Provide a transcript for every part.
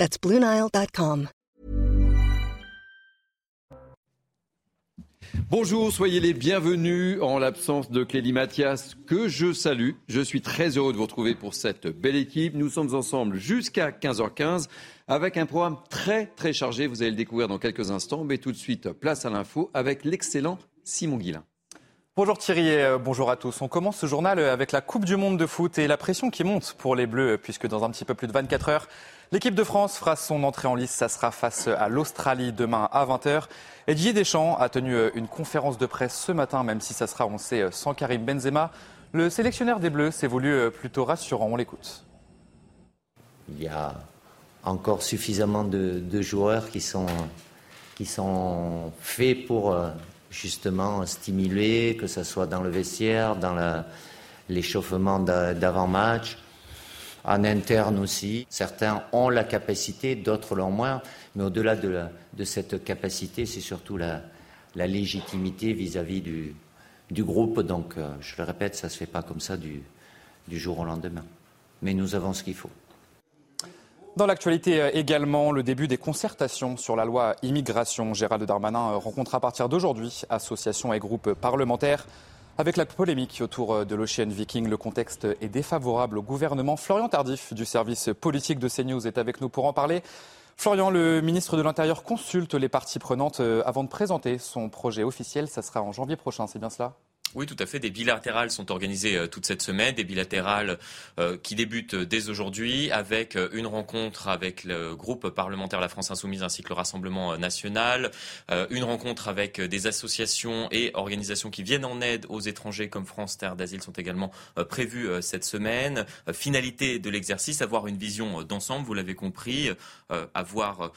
That's BlueNile.com. Bonjour, soyez les bienvenus en l'absence de Clélie Mathias, que je salue. Je suis très heureux de vous retrouver pour cette belle équipe. Nous sommes ensemble jusqu'à 15h15 avec un programme très très chargé. Vous allez le découvrir dans quelques instants. Mais tout de suite, place à l'info avec l'excellent Simon Guillain. Bonjour Thierry et euh, bonjour à tous. On commence ce journal avec la Coupe du Monde de foot et la pression qui monte pour les Bleus puisque dans un petit peu plus de 24 heures, l'équipe de France fera son entrée en lice. Ça sera face à l'Australie demain à 20h. Et Deschamps a tenu euh, une conférence de presse ce matin, même si ça sera, on sait, sans Karim Benzema. Le sélectionneur des Bleus s'est voulu plutôt rassurant. On l'écoute. Il y a encore suffisamment de, joueurs qui sont, qui sont faits pour justement stimuler, que ce soit dans le vestiaire, dans l'échauffement d'avant-match, en interne aussi. Certains ont la capacité, d'autres l'ont moins, mais au-delà de, cette capacité, c'est surtout la, légitimité vis-à-vis du, du, groupe. Donc, euh, je le répète, ça ne se fait pas comme ça du, du jour au lendemain. Mais nous avons ce qu'il faut. Dans l'actualité euh, également, le début des concertations sur la loi immigration. Gérald Darmanin euh, rencontre à partir d'aujourd'hui associations et groupes parlementaires. Avec la polémique autour euh, de l'Ocean Viking, le contexte est défavorable au gouvernement. Florian Tardif du service politique de CNews est avec nous pour en parler. Florian, le ministre de l'Intérieur consulte les parties prenantes avant de présenter son projet officiel. Ça sera en janvier prochain, c'est bien cela? Oui, tout à fait. Des bilatérales sont organisées euh, toute cette semaine, des bilatérales euh, qui débutent dès aujourd'hui avec euh, une rencontre avec le groupe parlementaire La France Insoumise ainsi que le Rassemblement national, une rencontre avec des associations et organisations qui viennent en aide aux étrangers comme France Terre d'Asile sont également prévues cette semaine. finalité de l'exercice, avoir une vision d'ensemble, vous l'avez compris, avoir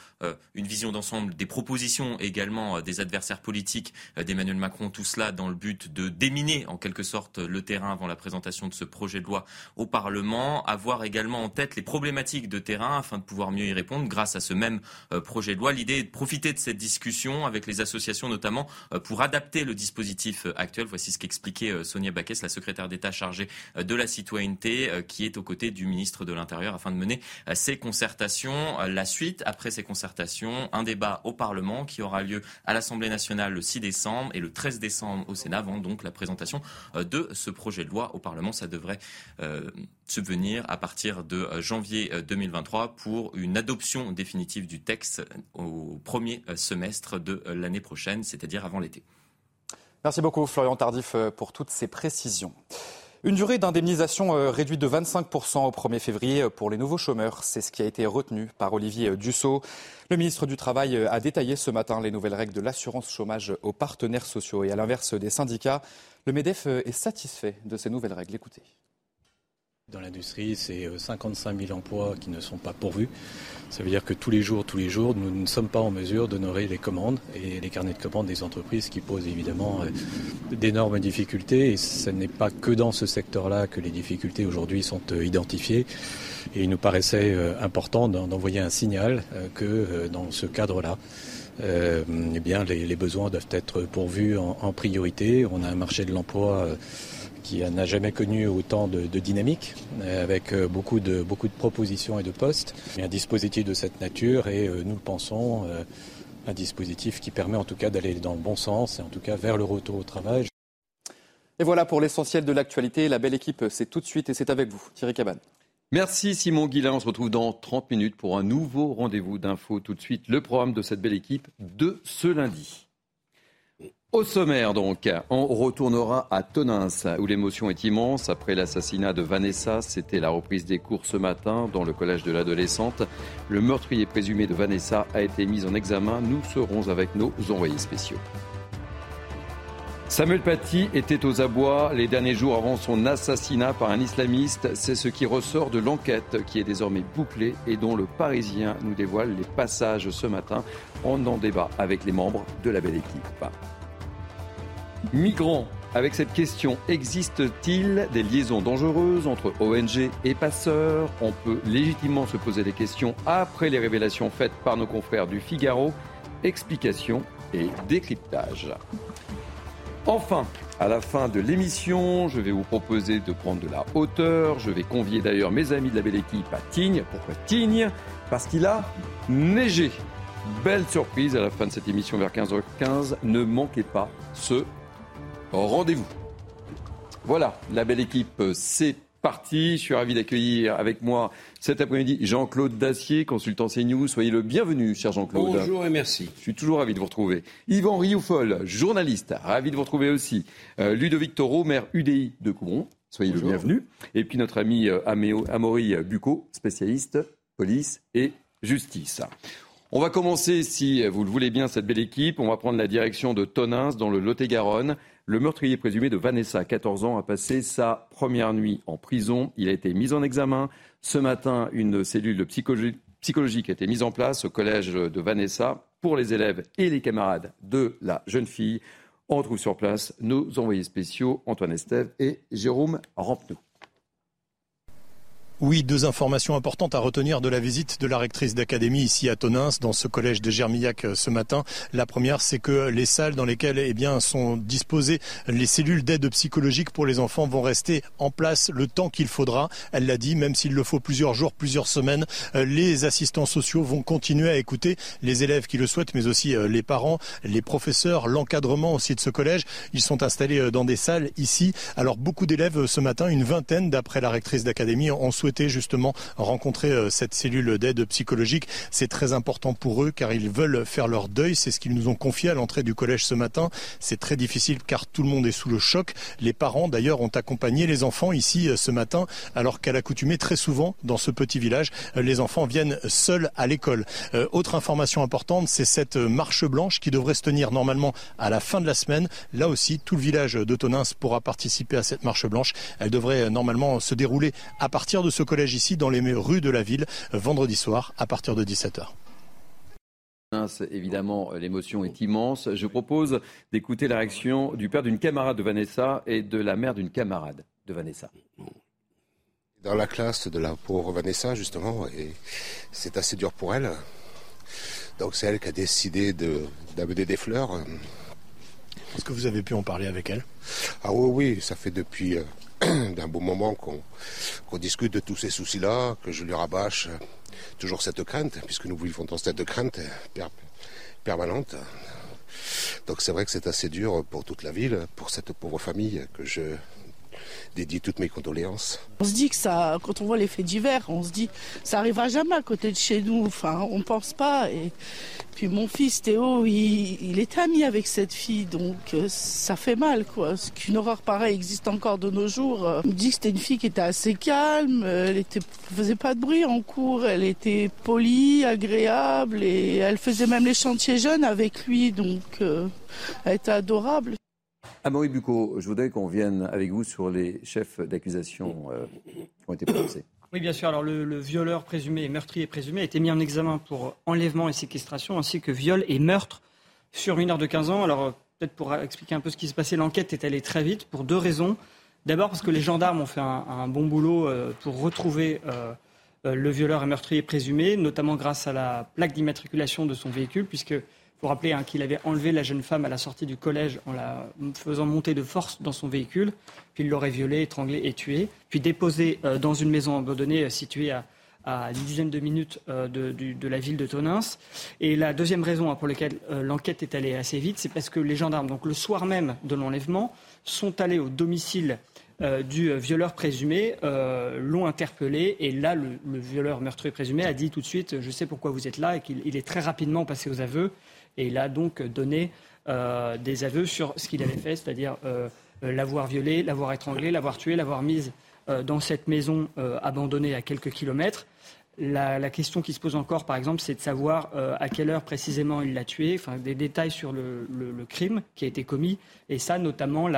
une vision d'ensemble des propositions également des adversaires politiques d'Emmanuel Macron, tout cela dans le but de déminer en quelque sorte le terrain avant la présentation de ce projet de loi au Parlement, avoir également en tête les problématiques de terrain afin de pouvoir mieux y répondre grâce à ce même euh, projet de loi. L'idée est de profiter de cette discussion avec les associations notamment euh, pour adapter le dispositif euh, actuel. Voici ce qu'expliquait Sonia Baquès, la secrétaire d'État chargée de la citoyenneté, qui est aux côtés du ministre de l'Intérieur afin de mener ces concertations. La suite, après ces concertations, un débat au Parlement qui aura lieu à l'Assemblée nationale le 6 décembre et le 13 décembre au Sénat avant donc la présentation euh, de ce projet de loi au Parlement. Ça devrait euh, subvenir à partir de euh, janvier 2023 pour une adoption définitive du texte au premier semestre de l'année prochaine, c'est-à-dire avant l'été. Merci beaucoup Florian Tardif pour toutes ces précisions. Une durée d'indemnisation réduite de 25% au 1er février pour les nouveaux chômeurs, c'est ce qui a été retenu par Olivier Dussault. Le ministre du Travail a détaillé ce matin les nouvelles règles de l'assurance chômage aux partenaires sociaux. Et à l'inverse des syndicats, le MEDEF est satisfait de ces nouvelles règles. Écoutez. Dans l'industrie, c'est 55 000 emplois qui ne sont pas pourvus. Ça veut dire que tous les jours, tous les jours, nous ne sommes pas en mesure d'honorer les commandes et les carnets de commandes des entreprises qui posent évidemment euh, d'énormes difficultés. Et ce n'est pas que dans ce secteur-là que les difficultés aujourd'hui sont euh, identifiées. Et il nous paraissait euh, important d'envoyer un signal que dans ce cadre-là, eh bien, les, besoins doivent être pourvus en, priorité. On a un marché de l'emploi qui n'a jamais connu autant de, dynamique, avec euh, beaucoup de, beaucoup de propositions et de postes. Un dispositif de cette nature et euh, nous le pensons, euh, un dispositif qui permet en tout cas d'aller dans le bon sens et en tout cas vers le retour au travail. Et voilà pour l'essentiel de l'actualité. La belle équipe, c'est tout de suite et c'est avec vous, Thierry Cabane. Merci Simon Guillain. On se retrouve dans 30 minutes pour un nouveau rendez-vous d'infos. Tout de suite, le programme de cette belle équipe de ce lundi. Au sommaire donc, on retournera à Tonins où l'émotion est immense après l'assassinat de Vanessa. C'était la reprise des cours ce matin dans le collège de l'adolescente. Le meurtrier présumé de Vanessa a été mis en examen. Nous serons avec nos envoyés spéciaux. Samuel Paty était aux abois les derniers jours avant son assassinat par un islamiste. C'est ce qui ressort de l'enquête qui est désormais bouclée et dont le Parisien nous dévoile les passages ce matin. On en débat avec les membres de la belle équipe. Migrants, avec cette question, existe-t-il des liaisons dangereuses entre ONG et passeurs? On peut légitimement se poser des questions après les révélations faites par nos confrères du Figaro. Explication et décryptage. Enfin, à la fin de l'émission, je vais vous proposer de prendre de la hauteur. Je vais convier d'ailleurs mes amis de la belle équipe à Tignes. Pourquoi Tignes? Parce qu'il a neigé. Belle surprise à la fin de cette émission vers 15h15. Ne manquez pas ce rendez-vous. Voilà, la belle équipe, c'est parti. Je suis ravi d'accueillir avec moi cet après-midi Jean-Claude Dacier, consultant CNews. Soyez le bienvenu, cher Jean-Claude. Bonjour et merci. Je suis toujours ravi de vous retrouver. Yvan Rioufol, journaliste, ravi de vous retrouver aussi. Euh, Ludovic Taureau, maire UDI de Coubron. Soyez le bienvenu. Et puis notre ami euh, Amaury Bucco, spécialiste police et justice. On va commencer, si vous le voulez bien, cette belle équipe. On va prendre la direction de Tonins, dans le Lot-et-Garonne. Le meurtrier présumé de Vanessa, 14 ans, a passé sa première nuit en prison. Il a été mis en examen. Ce matin, une cellule psychologique a été mise en place au collège de Vanessa pour les élèves et les camarades de la jeune fille. On retrouve sur place nos envoyés spéciaux Antoine Estève et Jérôme Rampenou. Oui, deux informations importantes à retenir de la visite de la rectrice d'académie ici à Tonins, dans ce collège de Germillac euh, ce matin. La première, c'est que les salles dans lesquelles eh bien, sont disposées les cellules d'aide psychologique pour les enfants vont rester en place le temps qu'il faudra. Elle l'a dit, même s'il le faut plusieurs jours, plusieurs semaines, euh, les assistants sociaux vont continuer à écouter les élèves qui le souhaitent, mais aussi euh, les parents, les professeurs, l'encadrement aussi de ce collège. Ils sont installés dans des salles ici. Alors beaucoup d'élèves ce matin, une vingtaine d'après la rectrice d'académie, ont souhaité justement rencontrer euh, cette cellule d'aide psychologique. C'est très important pour eux car ils veulent faire leur deuil. C'est ce qu'ils nous ont confié à l'entrée du collège ce matin. C'est très difficile car tout le monde est sous le choc. Les parents d'ailleurs ont accompagné les enfants ici euh, ce matin alors qu'à l'accoutumée très souvent dans ce petit village, euh, les enfants viennent seuls à l'école. autre information importante, c'est cette marche blanche qui devrait se tenir normalement à la fin de la semaine. Là aussi, tout le village de Tonins pourra participer à cette marche blanche. Elle devrait normalement se dérouler à partir de ce collège ici dans les rues de la ville vendredi soir à partir de 17h. Évidemment, l'émotion est immense. Je propose d'écouter la réaction du père d'une camarade de Vanessa et de la mère d'une camarade de Vanessa. Dans la classe de la pauvre Vanessa, justement, et c'est assez dur pour elle. Donc c'est elle qui a décidé d'amener des fleurs. Est-ce que vous avez pu en parler avec elle? Ah oui, oui, ça fait depuis euh, d'un bon moment qu'on discute de tous ces soucis-là, que je lui rabâche toujours cette crainte, puisque nous vivons dans cette crainte permanente. Donc c'est vrai que c'est assez dur pour toute la ville, pour cette pauvre famille que je dédie toutes mes condoléances. On se dit que ça, quand on voit les faits divers, on se dit ça arrivera jamais à côté de chez nous. Enfin, on pense pas. Et puis mon fils Théo, il, est ami avec cette fille, donc euh, ça fait mal, quoi. Qu'une horreur pareille existe encore de nos jours. Euh, on me dit que c'était une fille qui était assez calme, elle était, faisait pas de bruit en cours, elle était polie, agréable, et elle faisait même les chantiers jeunes avec lui, donc euh, elle était adorable. Amaury Bucco, je voudrais qu'on vienne avec vous sur les chefs d'accusation euh, qui ont été prononcés. Oui, bien sûr. Alors, le, violeur présumé et meurtrier présumé a été mis en examen pour enlèvement et séquestration, ainsi que viol et meurtre sur heure de 15 ans. Alors, peut-être pour expliquer un peu ce qui s'est passé, l'enquête est allée très vite pour deux raisons. D'abord parce que les gendarmes ont fait un, bon boulot euh, pour retrouver euh, le violeur et meurtrier présumé, notamment grâce à la plaque d'immatriculation de son véhicule, puisque faut rappeler hein, qu'il avait enlevé la jeune femme à la sortie du collège en la faisant monter de force dans son véhicule, puis il l'aurait violée, étranglée et tuée, puis déposée euh, dans une maison abandonnée euh, située à, une dizaine de minutes euh, de, la ville de Tonins. Et la deuxième raison hein, pour laquelle l'enquête est allée assez vite, c'est parce que les gendarmes, donc le soir même de l'enlèvement, sont allés au domicile du violeur présumé, l'ont interpellé. Et là, le, le, violeur meurtrier présumé a dit tout de suite Je sais pourquoi vous êtes là et qu'il est très rapidement passé aux aveux et il a donc donné euh, des aveux sur ce qu'il avait fait, c'est-à-dire euh, l'avoir violé, l'avoir étranglé, l'avoir tué, l'avoir mise euh, dans cette maison abandonnée à quelques kilomètres. La, question qui se pose encore, par exemple, c'est de savoir euh, à quelle heure précisément il l'a tué, enfin des détails sur le, crime qui a été commis. Et ça, notamment,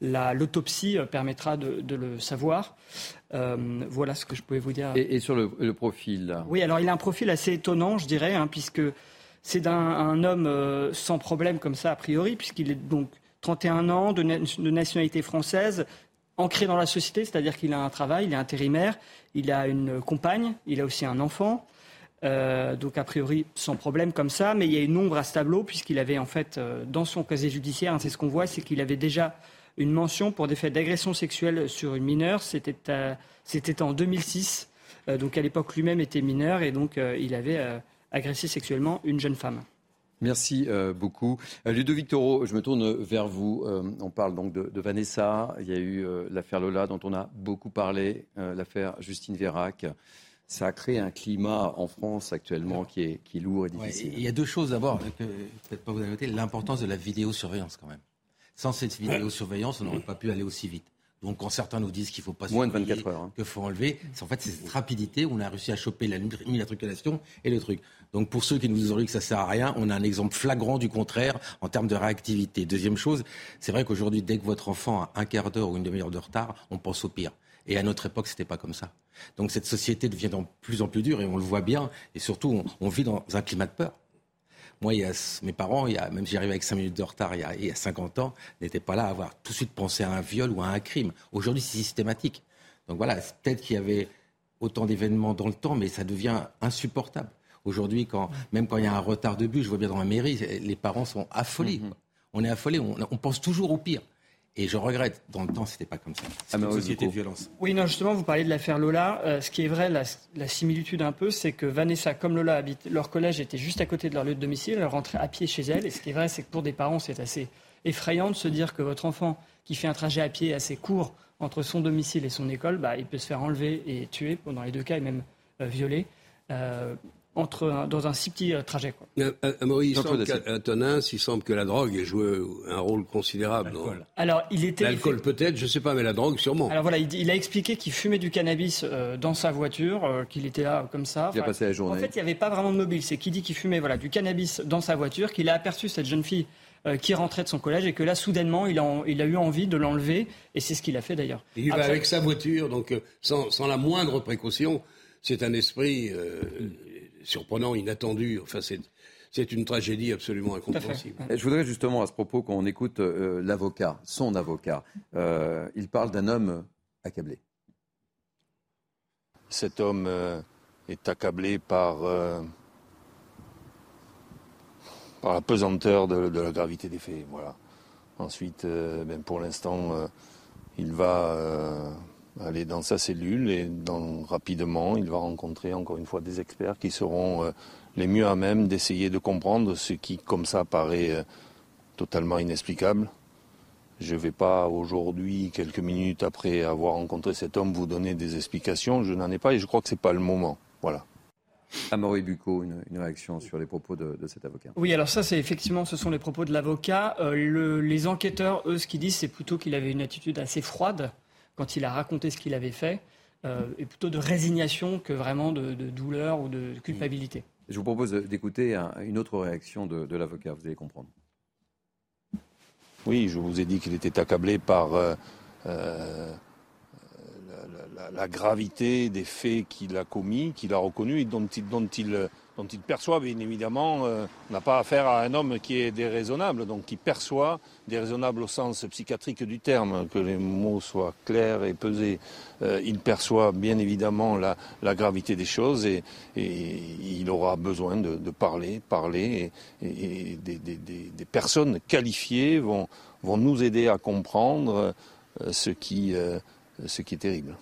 l'autopsie permettra de, le savoir. voilà ce que je pouvais vous dire. Et, sur le, profil Oui, alors il a un profil assez étonnant, je dirais, hein, puisque c'est un, homme sans problème comme ça, a priori, puisqu'il est donc 31 ans, de, nationalité française, ancré dans la société, c'est-à-dire qu'il a un travail, il est intérimaire, il a une compagne, il a aussi un enfant. Euh, donc a priori sans problème comme ça, mais il y a une ombre à ce tableau puisqu'il avait en fait euh, dans son casier judiciaire, hein, c'est ce qu'on voit, c'est qu'il avait déjà une mention pour des faits d'agression sexuelle sur une mineure. C'était euh, en 2006, donc à l'époque lui-même était mineur et donc il avait agressé sexuellement une jeune femme. Merci euh, beaucoup. Euh, Ludovic Toro, je me tourne vers vous. Euh, on parle donc de, Vanessa. Il y a eu l'affaire Lola dont on a beaucoup parlé, l'affaire Justine Vérac. Ça a créé un climat en France actuellement qui est, qui est lourd et difficile. il y a deux choses d'abord, peut-être pas vous avez noté, l'importance de la vidéosurveillance quand même. Sans cette vidéosurveillance, on n'aurait pas pu aller aussi vite. Donc quand certains nous disent qu'il faut pas moins de 24 heures, hein. qu'il faut enlever, c'est en fait c'est cette rapidité où on a réussi à choper la matriculation et le truc. Donc pour ceux qui nous ont dit que ça sert à rien, on a un exemple flagrant du contraire en termes de réactivité. Deuxième chose, c'est vrai qu'aujourd'hui dès que votre enfant a un quart d'heure ou une demi-heure de retard, on pense au pire. Et à notre époque, c'était pas comme ça. Donc cette société devient de plus en plus dure et on le voit bien. Et surtout, on vit dans un climat de peur. Moi, il y a, mes parents, il y a, même si j'arrive avec 5 minutes de retard il y a, il y a 50 ans, n'étaient pas là à avoir tout de suite pensé à un viol ou à un crime. Aujourd'hui, c'est systématique. Donc voilà, peut-être qu'il y avait autant d'événements dans le temps, mais ça devient insupportable. Aujourd'hui, quand, même quand il y a un retard de bus, je vois bien dans la mairie, les parents sont affolés. Mm-hmm. On est affolés, on pense toujours au pire. Et je regrette, dans le temps, c'était pas comme ça. C'est une société de violence. Oui, non, justement, vous parlez de l'affaire Lola. Euh, ce qui est vrai, la, similitude un peu, c'est que Vanessa, comme Lola, habite, leur collège était juste à côté de leur lieu de domicile. Elle rentrait à pied chez elle. Et ce qui est vrai, c'est que pour des parents, c'est assez effrayant de se dire que votre enfant, qui fait un trajet à pied assez court entre son domicile et son école, bah, il peut se faire enlever et tuer, dans les deux cas, et même euh, violer. Euh, entre, dans un si petit euh, trajet. Quoi. Euh, euh, Maurice, il semble qu'à il semble que la drogue ait joué un rôle considérable. Alors, il était. L'alcool peut-être, je ne sais pas, mais la drogue sûrement. Alors voilà, il, a expliqué qu'il fumait du cannabis dans sa voiture, qu'il était là comme ça. il a passé la journée. En fait, il n'y avait pas vraiment de mobile. C'est qu'il dit qu'il fumait voilà, du cannabis dans sa voiture, qu'il a aperçu cette jeune fille qui rentrait de son collège et que là, soudainement, il a, il a eu envie de l'enlever et c'est ce qu'il a fait d'ailleurs. Il va avec sa voiture, donc sans, sans, la moindre précaution. C'est un esprit surprenant, inattendu. Enfin, c'est une tragédie absolument incompréhensible. Je voudrais justement à ce propos qu'on écoute euh, l'avocat, son avocat. Euh, il parle d'un homme accablé. Cet homme euh, est accablé par, par la pesanteur de, la gravité des faits. Voilà. Ensuite, ben, pour l'instant, il va aller dans sa cellule et dans, rapidement, il va rencontrer encore une fois des experts qui seront euh, les mieux à même d'essayer de comprendre ce qui, comme ça, paraît euh, totalement inexplicable. Je ne vais pas aujourd'hui, quelques minutes après avoir rencontré cet homme, vous donner des explications. Je n'en ai pas et je crois que ce n'est pas le moment. Voilà. Amaury Bucco, une, une, réaction sur les propos de, cet avocat. Oui, alors ça, c'est effectivement, ce sont les propos de l'avocat. Euh, les enquêteurs, eux, ce qu'ils disent, c'est plutôt qu'il avait une attitude assez froide quand il a raconté ce qu'il avait fait, euh, et plutôt de résignation que vraiment de, douleur ou de culpabilité. Je vous propose d'écouter une autre réaction de, l'avocat, vous allez comprendre. Oui, je vous ai dit qu'il était accablé par euh, euh, la, gravité des faits qu'il a commis, qu'il a reconnus et dont il, dont il dont il perçoit, bien évidemment, euh, on n'a pas affaire à un homme qui est déraisonnable, donc qui perçoit, déraisonnable au sens psychiatrique du terme, que les mots soient clairs et pesés. Euh, il perçoit bien évidemment la, gravité des choses et, il aura besoin de, parler, parler, et, des, personnes qualifiées vont, vont nous aider à comprendre euh, ce qui, ce qui est terrible.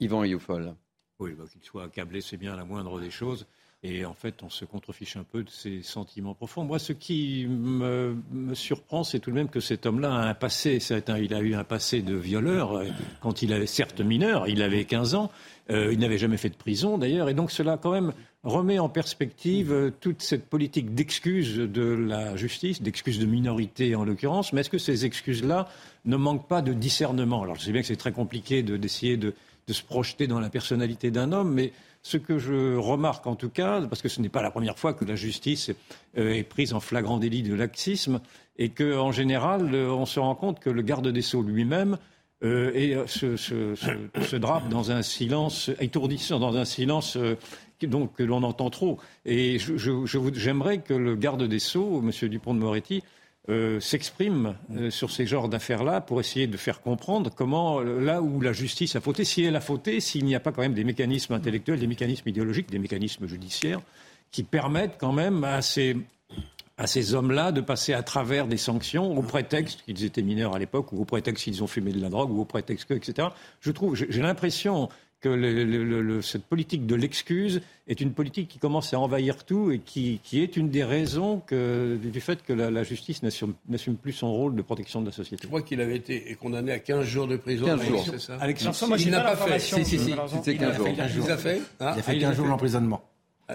Yvan Youfol. Oui, bah, qu'il soit accablé, c'est bien la moindre des choses. Et en fait, on se contrefiche un peu de ses sentiments profonds. Moi, ce qui me, surprend, c'est tout de même que cet homme-là a un passé. il a eu un passé de violeur euh, quand il avait, certes mineur, il avait 15 ans. Euh, il n'avait jamais fait de prison, d'ailleurs. Et donc, cela, quand même, remet en perspective euh, toute cette politique d'excuses de la justice, d'excuses de minorité en l'occurrence. Mais est-ce que ces excuses-là ne manquent pas de discernement? Alors, je sais bien que c'est très compliqué d'essayer de, de se projeter dans la personnalité d'un homme, mais Ce que je remarque en tout cas, parce que ce n'est pas la première fois que la justice euh, est prise en flagrant délit de laxisme, et qu'en général, euh, on se rend compte que le garde des Sceaux lui-même euh, se, drape dans un silence étourdissant, dans un silence donc, que l'on entend trop. Et j'aimerais que le garde des Sceaux, M. Dupont de Moretti, euh, s'exprime euh, sur ces genres d'affaires-là pour essayer de faire comprendre comment, euh, là où la justice a fauté, si elle a fauté, s'il n'y a pas quand même des mécanismes intellectuels, des mécanismes idéologiques, des mécanismes judiciaires qui permettent quand même à ces, à ces hommes-là de passer à travers des sanctions au prétexte qu'ils étaient mineurs à l'époque ou au prétexte qu'ils ont fumé de la drogue ou au prétexte que, etc. Je trouve, j'ai l'impression que cette politique de l'excuse est une politique qui commence à envahir tout et qui, est une des raisons du fait que la, justice n'assume plus son rôle de protection de la société. Je crois qu'il avait été condamné à 15 jours de prison. 15 jours. C'est ça Alexandre, moi, il n'a pas, fait. Si, si, si. C'était 15 jours. Il a fait Il a fait 15 jours d'emprisonnement.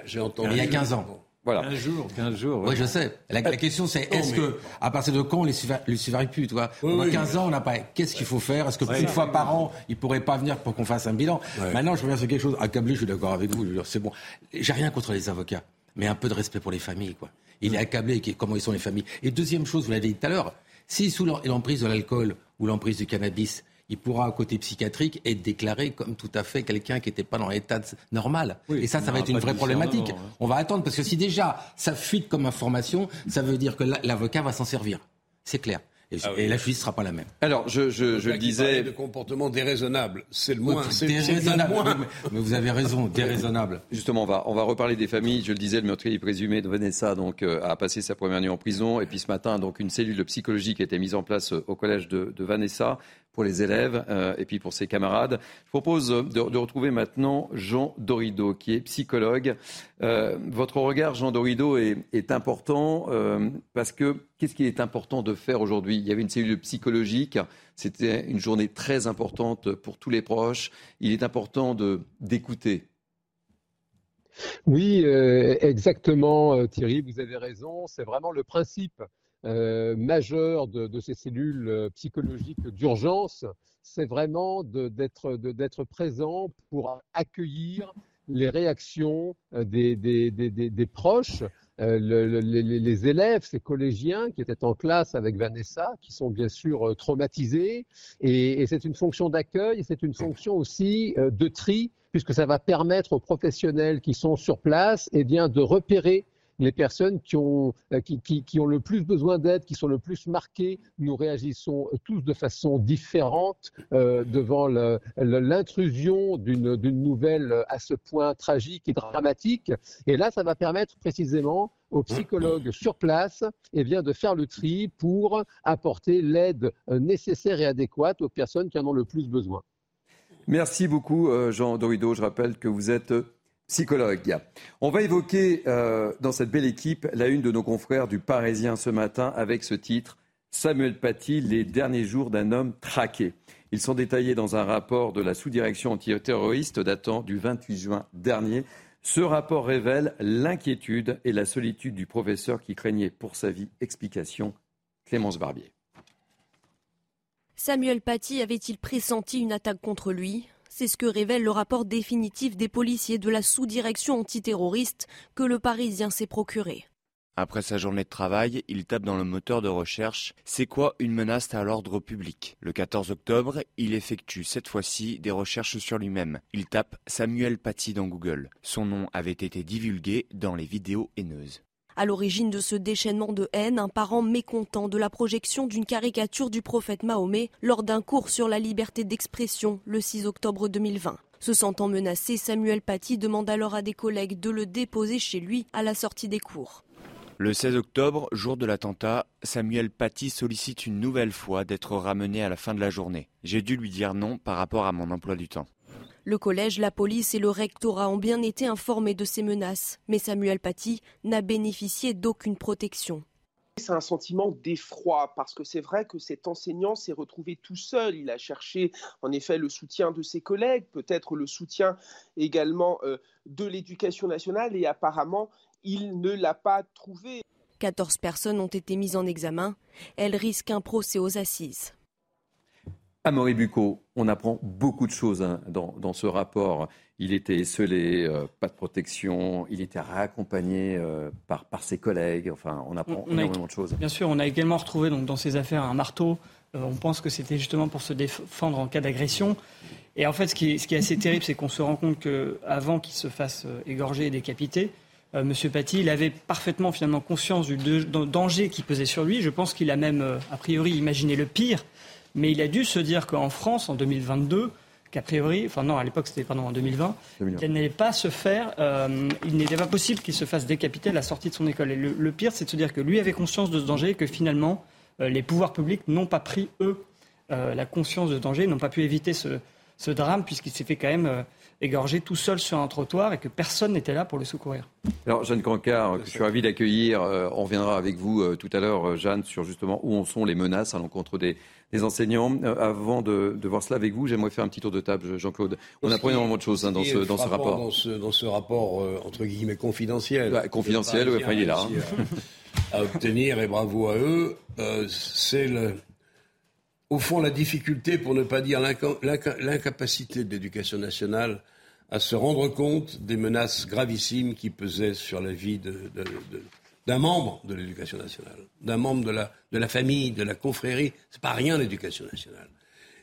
J'ai entendu. Il y a 15 ans. Voilà. 15 jours, 15 jours. Oui, je sais. La, question, c'est est-ce que, à partir de quand on les suivrait plus, tu vois? Oui, 15 ans, on n'a pas. Qu'est-ce qu'il faut faire? Est-ce que plus de fois par an, il pourrait pas venir pour qu'on fasse un bilan? Maintenant, je reviens sur quelque chose. Accablé, je suis d'accord avec vous. C'est bon. J'ai rien contre les avocats, mais un peu de respect pour les familles, quoi. Il est accablé. Comment ils sont les familles? Et deuxième chose, vous l'avez dit tout à l'heure, si sous l'emprise de l'alcool ou l'emprise du cannabis, il pourra, à côté psychiatrique, être déclaré comme tout à fait quelqu'un qui n'était pas dans l'état normal. et ça, ça va être une vraie problématique. On va attendre, parce que si déjà ça fuite comme information, ça veut dire que l'avocat va s'en servir. C'est clair. Ah et, la justice ne sera pas la même. Alors, je, je, je le disais. de comportement déraisonnable, c'est le moins. c'est déraisonnable. Mais, vous avez raison, déraisonnable. Justement, on va, on va reparler des familles. Je le disais, le meurtrier présumé de Vanessa donc, euh, a passé sa première nuit en prison. Et puis ce matin, donc, une cellule psychologique a été mise en place au collège de, de Vanessa pour les élèves euh, et puis pour ses camarades. Je propose de, retrouver maintenant Jean Dorido, qui est psychologue. Euh, votre regard, Jean Dorido, est, important euh, parce que qu'est-ce qu'il est important de faire aujourd'hui? Il y avait une cellule psychologique. C'était une journée très importante pour tous les proches. Il est important d'écouter. Oui, exactement, Thierry, vous avez raison. C'est vraiment le principe euh, majeur de, ces cellules euh, psychologiques d'urgence, c'est vraiment d'être présent pour accueillir les réactions euh, des, proches, les, élèves, ces collégiens qui étaient en classe avec Vanessa, qui sont bien sûr traumatisés. Et, c'est une fonction d'accueil, c'est une fonction aussi de tri, puisque ça va permettre aux professionnels qui sont sur place eh bien, de repérer les personnes qui ont, euh, qui, ont le plus besoin d'aide, qui sont le plus marquées, nous réagissons tous de façon différente euh, devant l'intrusion d'une nouvelle à ce point tragique et dramatique. Et là, ça va permettre précisément aux psychologues sur place eh bien, de faire le tri pour apporter l'aide nécessaire et adéquate aux personnes qui en ont le plus besoin. Merci beaucoup, euh, Jean Dorido. Je rappelle que vous êtes psychologue. On va évoquer euh, dans cette belle équipe la une de nos confrères du Parisien ce matin avec ce titre Samuel Paty, les derniers jours d'un homme traqué. Ils sont détaillés dans un rapport de la sous-direction antiterroriste datant du 28 juin dernier. Ce rapport révèle l'inquiétude et la solitude du professeur qui craignait pour sa vie. Explication Clémence Barbier. Samuel Paty avait-il pressenti une attaque contre lui? C'est ce que révèle le rapport définitif des policiers de la sous-direction antiterroriste que le Parisien s'est procuré. Après sa journée de travail, il tape dans le moteur de recherche C'est quoi une menace à l'ordre public? Le 14 octobre, il effectue cette fois-ci des recherches sur lui-même. Il tape Samuel Paty dans Google. Son nom avait été divulgué dans les vidéos haineuses. À l'origine de ce déchaînement de haine, un parent mécontent de la projection d'une caricature du prophète Mahomet lors d'un cours sur la liberté d'expression le 6 octobre 2020. Se sentant menacé, Samuel Paty demande alors à des collègues de le déposer chez lui à la sortie des cours. Le 16 octobre, jour de l'attentat, Samuel Paty sollicite une nouvelle fois d'être ramené à la fin de la journée. J'ai dû lui dire non par rapport à mon emploi du temps. Le collège, la police et le rectorat ont bien été informés de ces menaces, mais Samuel Paty n'a bénéficié d'aucune protection. C'est un sentiment d'effroi parce que c'est vrai que cet enseignant s'est retrouvé tout seul. Il a cherché en effet le soutien de ses collègues, peut-être le soutien également euh, de l'éducation nationale et apparemment il ne l'a pas trouvé. 14 personnes ont été mises en examen. Elles risquent un procès aux assises. Amaury Bucco, on apprend beaucoup de choses hein, dans, ce rapport. Il était esselé, euh, pas de protection, il était réaccompagné euh, par, par ses collègues. Enfin, on apprend énormément de choses. Bien sûr, on a également retrouvé donc, dans ces affaires un marteau. Euh, on pense que c'était justement pour se défendre en cas d'agression. Et en fait, ce qui est, ce qui est assez terrible, c'est qu'on se rend compte qu'avant qu'il se fasse égorger et décapiter, M. Paty, il avait parfaitement finalement conscience du danger qui pesait sur lui. Je pense qu'il a même, a priori, imaginé le pire. Mais il a dû se dire qu'en France, en 2022, qu'a priori, enfin non, à l'époque c'était pardon en 2020, qu'elle n'allait pas se faire, euh, il n'était pas possible qu'il se fasse décapiter à la sortie de son école. Et le, pire, c'est de se dire que lui avait conscience de ce danger et que finalement, euh, les pouvoirs publics n'ont pas pris eux euh, la conscience de ce danger, n'ont pas pu éviter ce, ce drame puisqu'il s'est fait quand même égorgé tout seul sur un trottoir et que personne n'était là pour le secourir. Alors, Jeanne Cancard, je suis ravi d'accueillir. on reviendra avec vous tout à l'heure, Jeanne, sur justement où en sont les menaces à l'encontre des, des enseignants. Euh, avant de, voir cela avec vous, j'aimerais faire un petit tour de table, Jean-Claude. On apprend énormément de choses hein, dans, ce, dans ce rapport. Dans ce, rapport, euh, entre guillemets, confidentiel. confidentiel, oui, il est là. Hein. À, obtenir, et bravo à eux, euh, c'est le, au fond la difficulté, pour ne pas dire l'incapacité de l'éducation nationale à se rendre compte des menaces gravissimes qui pesaient sur la vie d'un membre de l'éducation nationale, d'un membre de la, de la famille, de la confrérie. C'est pas rien l'éducation nationale.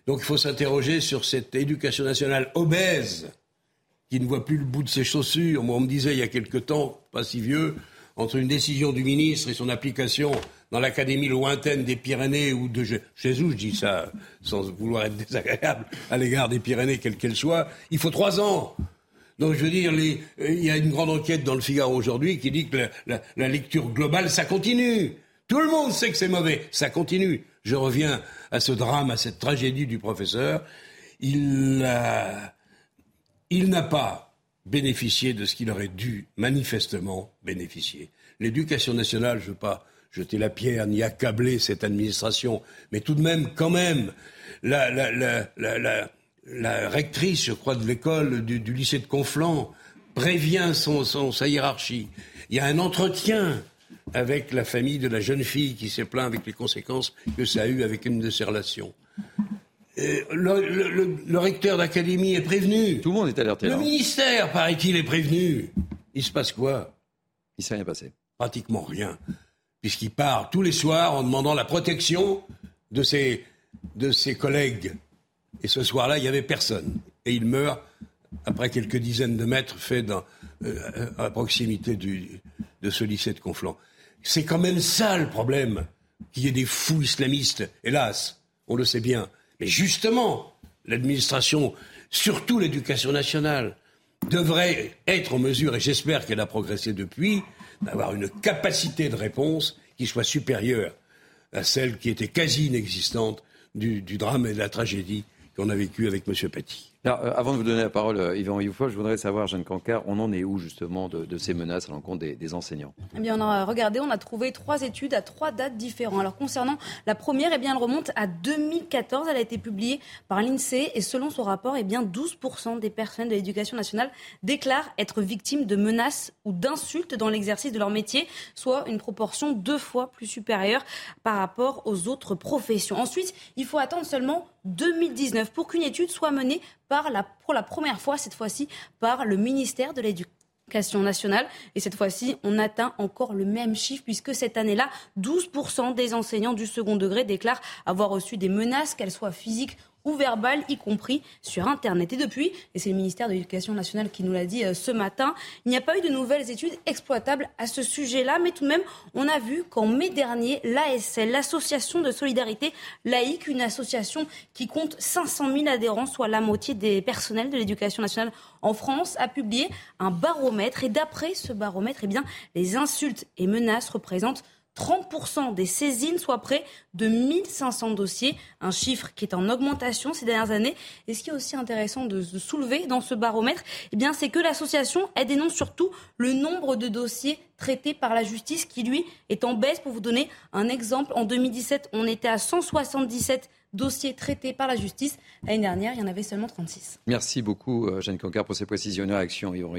Donc il faut s'interroger sur cette éducation nationale obèse qui ne voit plus le bout de ses chaussures. Moi, on me disait il y a quelque temps, pas si vieux, entre une décision du ministre et son application dans l'académie lointaine des Pyrénées ou de Jésus, je dis ça sans vouloir être désagréable à l'égard des Pyrénées, quelles qu'elles soient, il faut trois ans. Donc je veux dire, euh, il y a une grande enquête dans le Figaro aujourd'hui qui dit que la, lecture globale, ça continue. Tout le monde sait que c'est mauvais, ça continue. Je reviens à ce drame, à cette tragédie du professeur. Il n'a pas bénéficié de ce qu'il aurait dû manifestement bénéficier. L'éducation nationale, je ne veux pas jeter la pierre ni accabler cette administration, mais tout de même, quand même, la, la, la, la rectrice, je crois, de l'école du, lycée de Conflans prévient son, sa hiérarchie. Il y a un entretien avec la famille de la jeune fille qui s'est plaint avec les conséquences que ça a eu avec une de ses relations. Le, recteur d'académie est prévenu. Tout le monde est alerté. Le ministère, paraît-il, est prévenu. Il se passe quoi? Il s'est rien passé. Pratiquement rien. Puisqu'il part tous les soirs en demandant la protection de ses, collègues et ce soir-là, il n'y avait personne. Et il meurt après quelques dizaines de mètres faits dans, euh, à proximité de ce lycée de Conflans. C'est quand même ça le problème, qu'il y ait des fous islamistes, hélas, on le sait bien. Mais justement, l'administration, surtout l'éducation nationale, devrait être en mesure, et j'espère qu'elle a progressé depuis, d'avoir une capacité de réponse qui soit supérieure à celle qui était quasi inexistante du, drame et de la tragédie qu'on a vécu avec M. Paty. Euh, avant de vous donner la parole, euh, Yvan Youfol, je voudrais savoir, Jeanne Cancard, on en est où justement de, ces menaces à l'encontre des, enseignants? Eh bien, on a regardé, on a trouvé trois études à trois dates différentes. Alors, concernant la première, eh bien, elle remonte à 2014. Elle a été publiée par l'INSEE et selon son rapport, eh bien, 12% des personnes de l'éducation nationale déclarent être victimes de menaces ou d'insultes dans l'exercice de leur métier, soit une proportion deux fois plus supérieure par rapport aux autres professions. Ensuite, il faut attendre seulement 2019 pour qu'une étude soit menée par la, pour la première fois, cette fois-ci, par le ministère de l'Éducation nationale. Et cette fois-ci, on atteint encore le même chiffre puisque cette année-là, 12% des enseignants du second degré déclarent avoir reçu des menaces, qu'elles soient physiques ou verbal, y compris sur Internet. Et depuis, et c'est le ministère de l'Éducation nationale qui nous l'a dit euh, ce matin, il n'y a pas eu de nouvelles études exploitables à ce sujet-là, mais tout de même, on a vu qu'en mai dernier, l'ASL, l'Association de solidarité laïque, une association qui compte 500 000 adhérents, soit la moitié des personnels de l'éducation nationale en France, a publié un baromètre. Et d'après ce baromètre, eh bien, les insultes et menaces représentent 30% des saisines, soit près de 1500 dossiers, un chiffre qui est en augmentation ces dernières années. Et ce qui est aussi intéressant de, soulever dans ce baromètre, eh c'est que l'association, dénonce surtout le nombre de dossiers traités par la justice qui, lui, est en baisse. Pour vous donner un exemple, en 2017, on était à 177 dossiers traités par la justice. L'année dernière, il y en avait seulement 36. Merci beaucoup, euh, Jeanne Concar, pour ces précisions et réactions, Yvan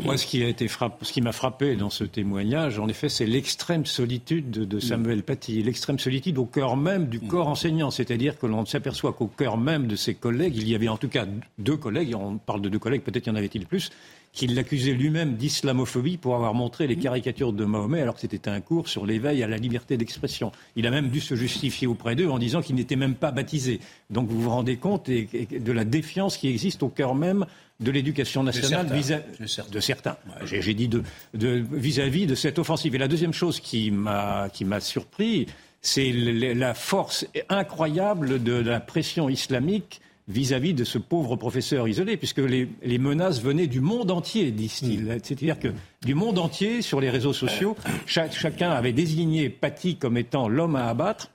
Moi, ce qui a été frappé, ce qui m'a frappé dans ce témoignage, en effet, c'est l'extrême solitude de, Samuel Paty, l'extrême solitude au cœur même du corps enseignant. C'est-à-dire que l'on s'aperçoit qu'au cœur même de ses collègues, il y avait en tout cas deux collègues, on parle de deux collègues, peut-être y en avait-il plus, qu'il l'accusait lui-même d'islamophobie pour avoir montré les caricatures de Mahomet alors que c'était un cours sur l'éveil à la liberté d'expression. Il a même dû se justifier auprès d'eux en disant qu'il n'était même pas baptisé. Donc vous vous rendez compte de la défiance qui existe au cœur même de l'éducation nationale vis-à-vis de certains. J'ai dit vis-à-vis de, cette offensive. Et la deuxième chose qui m'a surpris, c'est la force incroyable de la pression islamique vis-à-vis de ce pauvre professeur isolé, puisque les, menaces venaient du monde entier, disent-ils. Mm. C'est-à-dire que du monde entier, sur les réseaux sociaux, chacun avait désigné Paty comme étant l'homme à abattre,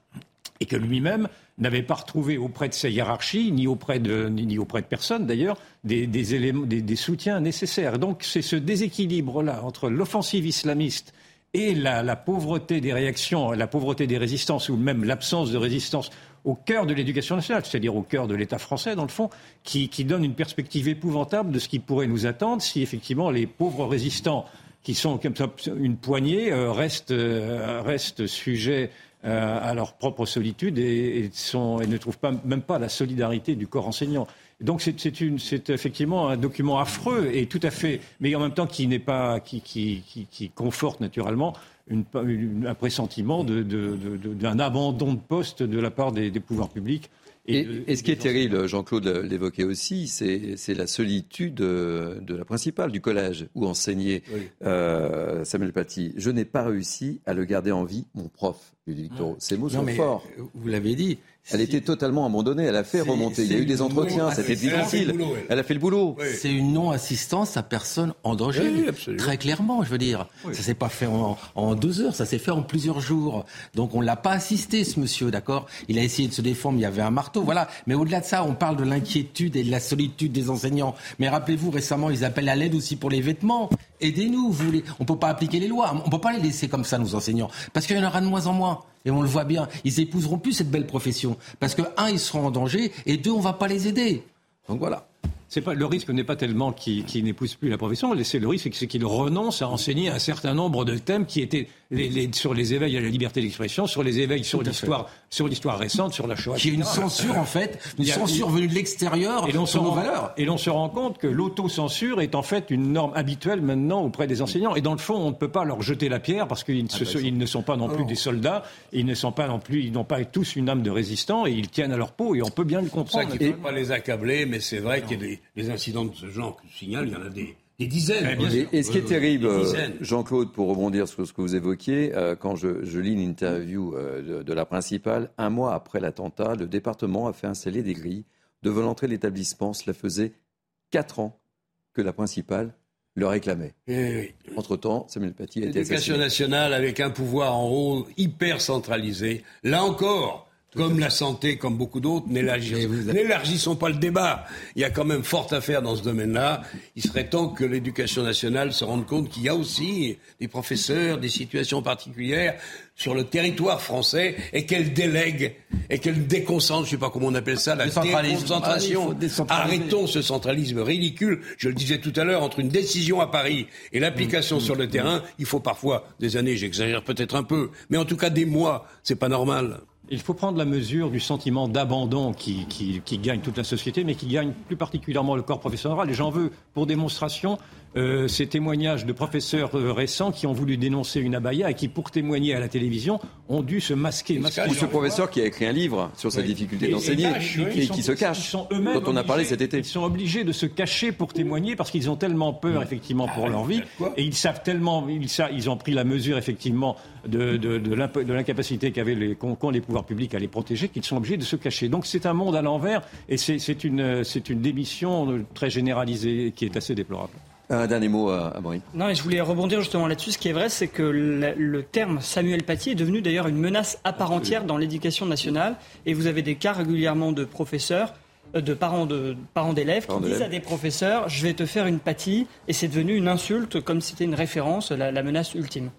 et que lui-même n'avait pas retrouvé auprès de sa hiérarchie, ni auprès de, ni auprès de personne d'ailleurs, des, éléments, des, soutiens nécessaires. Donc c'est ce déséquilibre-là entre l'offensive islamiste et la, la, pauvreté des réactions, la pauvreté des résistances, ou même l'absence de résistance au cœur de l'éducation nationale, c'est-à-dire au cœur de l'État français, dans le fond, qui, donne une perspective épouvantable de ce qui pourrait nous attendre si effectivement les pauvres résistants, qui sont comme ça une poignée, euh, restent, euh, restent sujets euh, à leur propre solitude et, sont, et, ne trouvent pas, même pas la solidarité du corps enseignant. Donc c'est effectivement un document affreux et tout à fait, mais en même temps qui n'est pas, qui, qui, qui, conforte naturellement une, un pressentiment d'un abandon de poste de la part des pouvoirs publics et, ce qui est terrible, Jean-Claude l'évoquait aussi, c'est la solitude de la principale du collège où enseignait euh, Samuel Paty. Je n'ai pas réussi à le garder en vie, mon prof, Ludovic Ces mots sont forts. Vous l'avez dit, elle était totalement abandonnée. Elle a fait remonter. Il y a eu des entretiens. C'était difficile. Elle a fait le boulot. C'est une non-assistance à personne en danger. Très clairement, je veux dire. Ça s'est pas fait en, deux heures. Ça s'est fait en plusieurs jours. Donc on l'a pas assisté, ce monsieur, d'accord? Il a essayé de se défendre. Il y avait un marteau. Voilà. Mais au-delà de ça, on parle de l'inquiétude et de la solitude des enseignants. Mais rappelez-vous, récemment, ils appellent à l'aide aussi pour les vêtements. Aidez-nous. Vous voulez. On peut pas appliquer les lois. On peut pas les laisser comme ça, nos enseignants. Parce qu'il y en aura de moins en moins. Et on le voit bien, ils épouseront plus cette belle profession. Parce que, un, ils seront en danger, et deux, on va pas les aider. Donc voilà. Pas, le risque n'est pas tellement qu'ils n'épousent plus la profession, le risque c'est qu'ils renoncent à enseigner un certain nombre de thèmes qui étaient sur les éveils à la liberté d'expression, sur les éveils sur l'histoire, sur l'histoire récente, sur la Shoah. Qui est une censure en fait, une censure venue de l'extérieur et sur nos valeurs. Et l'on se rend compte que l'autocensure est en fait une norme habituelle maintenant auprès des enseignants. Et dans le fond, on ne peut pas leur jeter la pierre parce qu'ils ah ben, ne sont pas non plus des soldats, ils ne sont pas non plus, ils n'ont pas tous une âme de résistant et ils tiennent à leur peau et on peut bien le comprendre. C'est ça qu'il ne faut pas les accabler, mais c'est vrai qu'il y a des, incidents de ce genre que je signale, il y en a des des dizaines. Et, ce qui est terrible, Jean-Claude, pour rebondir sur ce que vous évoquiez, euh, quand je, lis une interview euh, de, la principale, un mois après l'attentat, le département a fait installer des grilles devant l'entrée de l'établissement. Cela faisait quatre ans que la principale le réclamait. Eh Entre-temps, Samuel Paty a été L'éducation nationale avec un pouvoir en rôle hyper centralisé. Là encore, comme la santé, comme beaucoup d'autres, n'élargissons pas le débat. Il y a quand même fort à faire dans ce domaine-là. Il serait temps que l'éducation nationale se rende compte qu'il y a aussi des professeurs, des situations particulières sur le territoire français et qu'elle délègue et qu'elle déconcentre, je ne sais pas comment on appelle ça, la déconcentration. Arrêtons ce centralisme ridicule. Je le disais tout à l'heure, entre une décision à Paris et l'application mmh, sur le mmh, terrain, il faut parfois des années, j'exagère peut-être un peu, mais en tout cas des mois. C'est pas normal. Il faut prendre la mesure du sentiment d'abandon qui, gagne toute la société, mais qui gagne plus particulièrement le corps professionnel. Et j'en veux pour démonstration euh, ces témoignages de professeurs euh, récents qui ont voulu dénoncer une abaya et qui, pour témoigner à la télévision, ont dû se masquer. Ou ce professeur qui a écrit un livre sur sa difficulté d'enseigner et, qui se cache, dont on a parlé cet été. Ils sont obligés de se cacher pour témoigner parce qu'ils ont tellement peur, effectivement, pour ah leur vie. Et ils savent tellement, ils, ils ont pris la mesure, effectivement, de, de, l'incapacité qu'avaient les, qu'ont les pouvoirs publics à les protéger qu'ils sont obligés de se cacher. Donc c'est un monde à l'envers et c'est une, une démission très généralisée qui est assez déplorable. Un dernier mot à, Non, et je voulais rebondir justement là-dessus. Ce qui est vrai, c'est que le, terme Samuel Paty est devenu d'ailleurs une menace à part entière dans l'éducation nationale. Et vous avez des cas régulièrement de professeurs euh, de parents de parents d'élèves qui disent à des professeurs je vais te faire une Paty et c'est devenu une insulte comme c'était une référence la, menace ultime.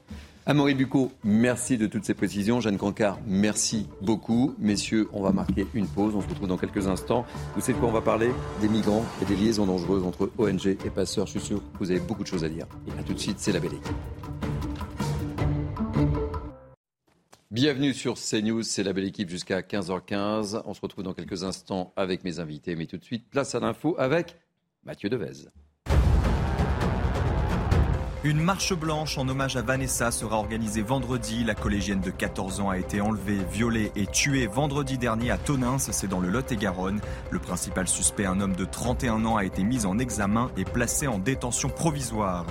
Amaury Bucco, merci de toutes ces précisions. Jeanne Cancard, merci beaucoup. Messieurs, on va marquer une pause. On se retrouve dans quelques instants. Vous savez quoi on va parler? Des migrants et des liaisons dangereuses entre ONG et passeurs. Je suis sûr que vous avez beaucoup de choses à dire. A tout de suite, c'est la belle équipe. Bienvenue sur CNews, c'est la belle équipe jusqu'à 15h15. On se retrouve dans quelques instants avec mes invités, mais tout de suite, place à l'info avec Mathieu Devez. Une marche blanche en hommage à Vanessa sera organisée vendredi. La collégienne de 14 ans a été enlevée, violée et tuée vendredi dernier à Tonins, c'est dans le Lot-et-Garonne. Le principal suspect, un homme de 31 ans, a été mis en examen et placé en détention provisoire.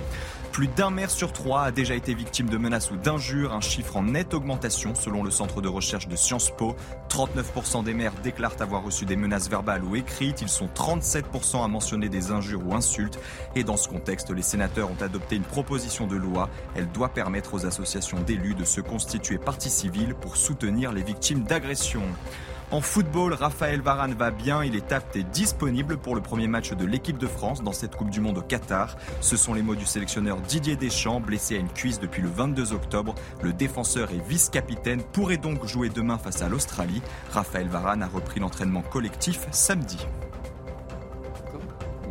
Plus d'un maire sur trois a déjà été victime de menaces ou d'injures, un chiffre en nette augmentation selon le centre de recherche de Sciences Po. 39% des maires déclarent avoir reçu des menaces verbales ou écrites, ils sont 37% à mentionner des injures ou insultes. Et dans ce contexte, les sénateurs ont adopté une proposition de loi. Elle doit permettre aux associations d'élus de se constituer partie civile pour soutenir les victimes d'agressions. En football, Raphaël Varane va bien, il est apte et disponible pour le premier match de l'équipe de France dans cette Coupe du Monde au Qatar. Ce sont les mots du sélectionneur Didier Deschamps, blessé à une cuisse depuis le 22 octobre. Le défenseur et vice-capitaine pourrait donc jouer demain face à l'Australie. Raphaël Varane a repris l'entraînement collectif samedi.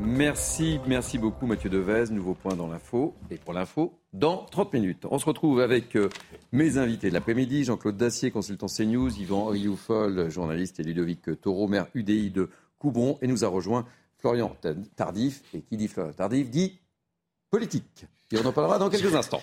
Merci, merci beaucoup Mathieu Devez. Nouveau point dans l'info. Et pour l'info, dans 30 minutes. On se retrouve avec euh, mes invités de l'après-midi, Jean-Claude Dacier, consultant CNews, Yvan Rioufol, journaliste, et Ludovic Taureau, maire UDI de Coubron. Et nous a rejoint Florian Tardif. Et qui dit Florian Tardif dit politique. Et on en parlera dans quelques instants.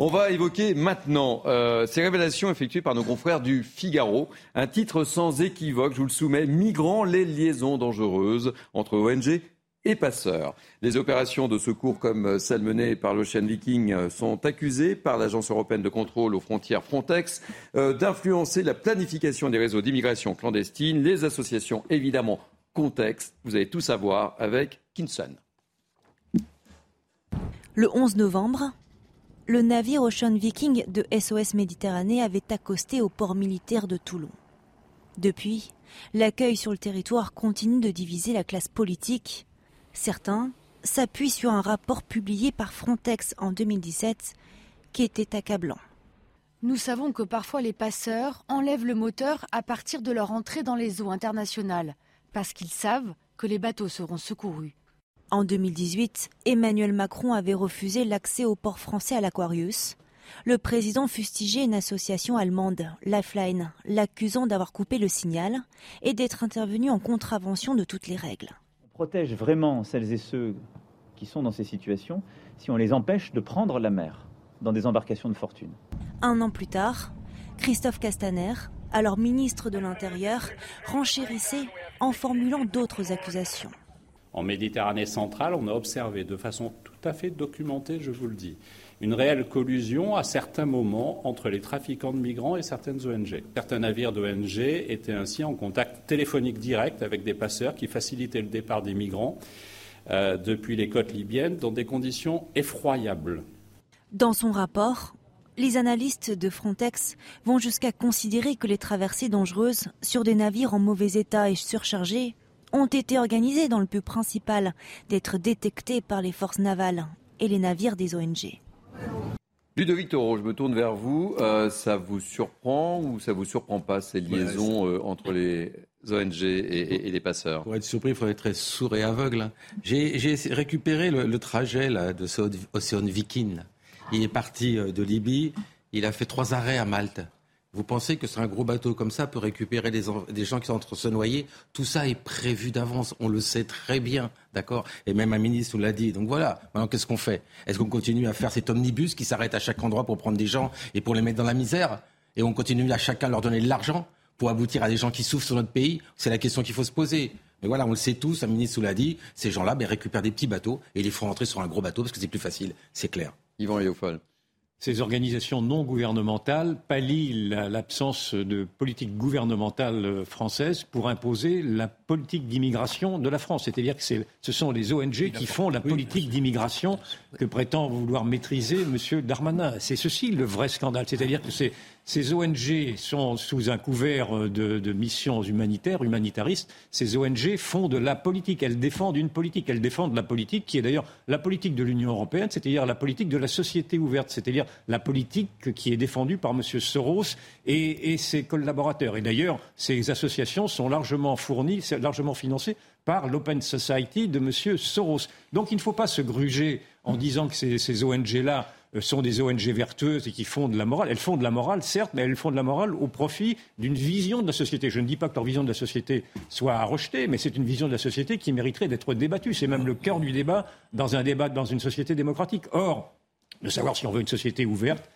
On va évoquer maintenant euh, ces révélations effectuées par nos confrères du Figaro. Un titre sans équivoque, je vous le soumets, Migrants, les liaisons dangereuses entre ONG et passeurs. Les opérations de secours comme celles menées par l'Ocean Viking sont accusées par l'Agence européenne de contrôle aux frontières Frontex euh, d'influencer la planification des réseaux d'immigration clandestine. Les associations, évidemment, contexte. Vous allez tout savoir avec Kinson. Le 11 novembre, le navire Ocean Viking de SOS Méditerranée avait accosté au port militaire de Toulon. Depuis, l'accueil sur le territoire continue de diviser la classe politique Certains s'appuient sur un rapport publié par Frontex en 2017 qui était accablant. Nous savons que parfois les passeurs enlèvent le moteur à partir de leur entrée dans les eaux internationales, parce qu'ils savent que les bateaux seront secourus. En 2018, Emmanuel Macron avait refusé l'accès au port français à l'Aquarius. Le président fustigeait une association allemande, Lifeline, l'accusant d'avoir coupé le signal et d'être intervenu en contravention de toutes les règles protège vraiment celles et ceux qui sont dans ces situations si on les empêche de prendre la mer dans des embarcations de fortune. Un an plus tard, Christophe Castaner, alors ministre de l'Intérieur, renchérissait en formulant d'autres accusations. En Méditerranée centrale, on a observé de façon tout à fait documentée, je vous le dis, une réelle collusion à certains moments entre les trafiquants de migrants et certaines ONG. Certains navires d'ONG étaient ainsi en contact téléphonique direct avec des passeurs qui facilitaient le départ des migrants euh, depuis les côtes libyennes dans des conditions effroyables. Dans son rapport, les analystes de Frontex vont jusqu'à considérer que les traversées dangereuses sur des navires en mauvais état et surchargés ont été organisées dans le but principal d'être détectées par les forces navales et les navires des ONG. Ludovic Toro, je me tourne vers vous. Euh, ça vous surprend ou ça vous surprend pas ces liaisons euh, entre les ONG et, les passeurs? Pour être surpris, il faut être sourd et aveugle. Hein. J'ai récupéré le, trajet là, de ce Océan Viking. Il est parti euh, de Libye, il a fait trois arrêts à Malte. Vous pensez que sur un gros bateau comme ça peut récupérer des, gens qui sont en train de se noyer? Tout ça est prévu d'avance, on le sait très bien, d'accord? Et même un ministre nous l'a dit. Donc voilà, maintenant qu'est-ce qu'on fait? Est-ce qu'on continue à faire cet omnibus qui s'arrête à chaque endroit pour prendre des gens et pour les mettre dans la misère? Et on continue à chacun leur donner de l'argent pour aboutir à des gens qui souffrent sur notre pays? C'est la question qu'il faut se poser. Mais voilà, on le sait tous, un ministre nous l'a dit, ces gens-là ben, récupèrent des petits bateaux et les font rentrer sur un gros bateau parce que c'est plus facile, c'est clair. Yvan Léofold ces organisations non gouvernementales pallient l'absence de politique gouvernementale française pour imposer la politique d'immigration de la France. C'est-à-dire que ce sont les ONG qui font la politique d'immigration que prétend vouloir maîtriser M. Darmanin. C'est ceci le vrai scandale. C'est-à-dire que c'est ces ONG sont sous un couvert de, missions humanitaires, humanitaristes. Ces ONG font de la politique. Elles défendent une politique. Elles défendent la politique qui est d'ailleurs la politique de l'Union européenne, c'est-à-dire la politique de la société ouverte, c'est-à-dire la politique qui est défendue par M. Soros et, ses collaborateurs. Et d'ailleurs, ces associations sont largement fournies, largement financées par l'Open Society de M. Soros. Donc il ne faut pas se gruger en disant que ces ONG-là euh, sont des ONG vertueuses et qui font de la morale. Elles font de la morale, certes, mais elles font de la morale au profit d'une vision de la société. Je ne dis pas que leur vision de la société soit à rejeter, mais c'est une vision de la société qui mériterait d'être débattue. C'est même le cœur du débat dans un débat dans une société démocratique. Or, de savoir si on veut une société ouverte,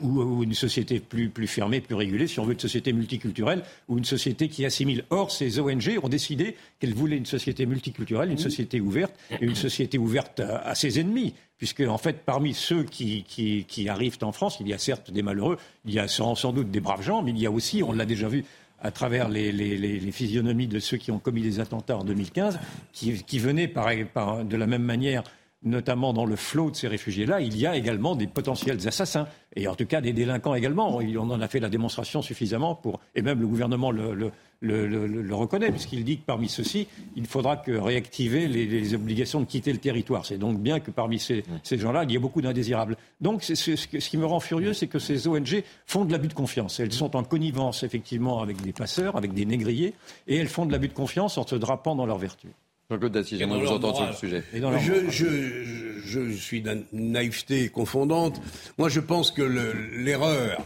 ou, une société plus, plus fermée, plus régulée, si on veut une société multiculturelle ou une société qui assimile. Or, ces ONG ont décidé qu'elles voulaient une société multiculturelle, une société ouverte, et une société ouverte à, ses ennemis. Puisque, en fait, parmi ceux qui, qui, arrivent en France, il y a certes des malheureux, il y a sans, doute des braves gens, mais il y a aussi, on l'a déjà vu, à travers les, les, les, physionomies de ceux qui ont commis des attentats en 2015, qui, qui venaient par, par, de la même manière notamment dans le flot de ces réfugiés-là, il y a également des potentiels assassins, et en tout cas des délinquants également. On en a fait la démonstration suffisamment pour, et même le gouvernement le, reconnaît, puisqu'il dit que parmi ceux-ci, il faudra que réactiver les, obligations de quitter le territoire. C'est donc bien que parmi ces, gens-là, il y ait beaucoup d'indésirables. Donc ce, qui me rend furieux, c'est que ces ONG font de l'abus de confiance. Elles sont en connivence, effectivement, avec des passeurs, avec des négriers, et elles font de l'abus de confiance en se drapant dans leur vertu. Jean-Claude Dassis, j'aimerais vous entendre sur le sujet. Je, je, je, suis d'une naïveté confondante. Moi, je pense que l'erreur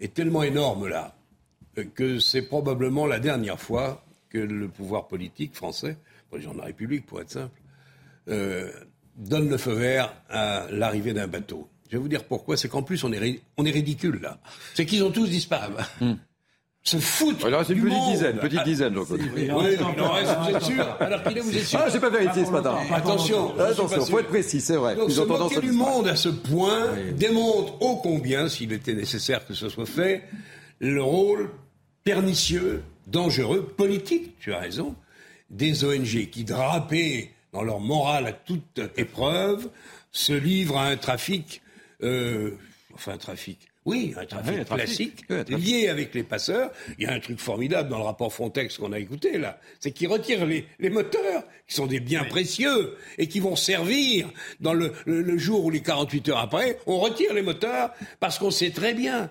est tellement énorme là que c'est probablement la dernière fois que le pouvoir politique français, le président de la République pour être simple, euh, donne le feu vert à l'arrivée d'un bateau. Je vais vous dire pourquoi. C'est qu'en plus, on est, on est ridicule là. C'est qu'ils ont tous disparu. Hmm se foutent. Alors c'est une petite dizaine, petite dizaine. Oui, il en reste, vous êtes sûr Alors qu'il est, vous êtes sûr Ah, j'ai pas vérifié ce matin. Attention, attention, faut être précis, c'est vrai. Donc, se moquer du monde à ce point démontre ô combien, s'il était nécessaire que ce soit fait, le rôle pernicieux, dangereux, politique, tu as raison, des ONG qui, drapées dans leur morale à toute épreuve, se livrent à un trafic, euh, enfin un trafic, oui, un trafic classique lié avec les passeurs. Il y a un truc formidable dans le rapport Frontex qu'on a écouté là, c'est qu'ils retirent les, moteurs, qui sont des biens précieux et qui vont servir dans le, jour ou les 48 heures après. On retire les moteurs parce qu'on sait très bien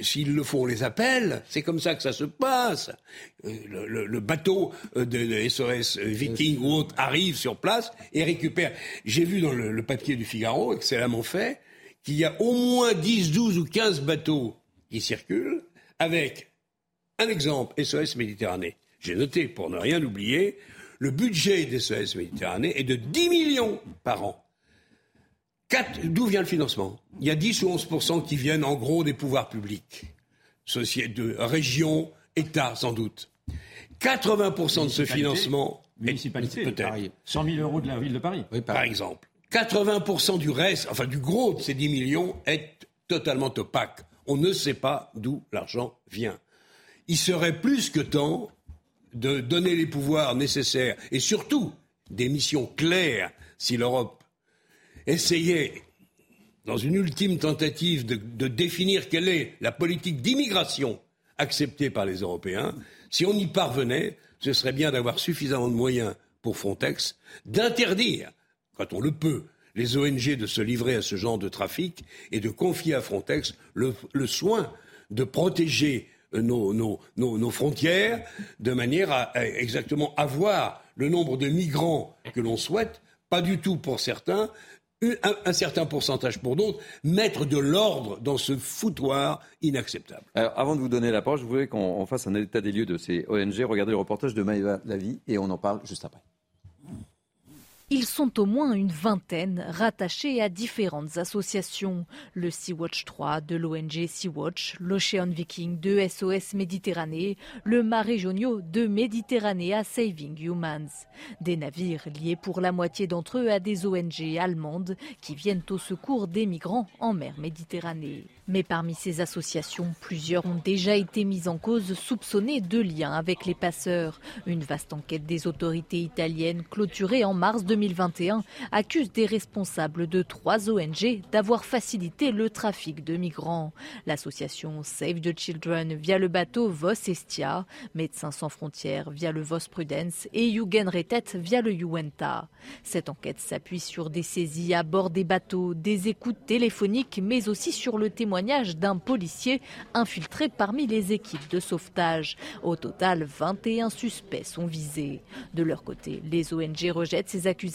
s'ils le font, on les appelle. C'est comme ça que ça se passe. Euh, le, bateau euh, de, SOS euh, Viking ou autre arrive sur place et récupère. J'ai vu dans le, le papier du Figaro, excellemment fait, qu'il y a au moins 10, 12 ou 15 bateaux qui circulent avec un exemple SOS Méditerranée. J'ai noté, pour ne rien oublier, le budget des SOS Méditerranée est de 10 millions par an. D'où vient le financement? Il y a 10 ou 11 qui viennent en gros des pouvoirs publics, de régions, États sans doute. 80% de ce financement. Municipalité, peut-être. 100 000 euros de la ville de Paris. par exemple. 80% du reste, enfin du gros de ces 10 millions, est totalement opaque. On ne sait pas d'où l'argent vient. Il serait plus que temps de donner les pouvoirs nécessaires et surtout des missions claires si l'Europe essayait, dans une ultime tentative de, de définir quelle est la politique d'immigration acceptée par les Européens, si on y parvenait, ce serait bien d'avoir suffisamment de moyens pour Frontex d'interdire quand on le peut, les ONG de se livrer à ce genre de trafic et de confier à Frontex le, soin de protéger euh, nos, frontières de manière à, exactement avoir le nombre de migrants que l'on souhaite, pas du tout pour certains, un, certain pourcentage pour d'autres, mettre de l'ordre dans ce foutoir inacceptable. Alors, avant de vous donner la parole, je voulais qu'on fasse un état des lieux de ces ONG. Regardez le reportage de Maëva Lavie et on en parle juste après. Ils sont au moins une vingtaine rattachés à différentes associations. Le Sea-Watch 3 de l'ONG Sea-Watch, l'Ocean Viking de SOS Méditerranée, le Jonio de Mediterranea Saving Humans. Des navires liés pour la moitié d'entre eux à des ONG allemandes qui viennent au secours des migrants en mer Méditerranée. Mais parmi ces associations, plusieurs ont déjà été mises en cause, soupçonnées de liens avec les passeurs. Une vaste enquête des autorités italiennes clôturée en mars 2020 2021 accuse des responsables de trois ONG d'avoir facilité le trafic de migrants. L'association Save the Children via le bateau Vos Estia, Médecins sans frontières via le Vos Prudence et Jugendrettet via le Juenta. Cette enquête s'appuie sur des saisies à bord des bateaux, des écoutes téléphoniques, mais aussi sur le témoignage d'un policier infiltré parmi les équipes de sauvetage. Au total, 21 suspects sont visés. De leur côté, les ONG rejettent ces accusations.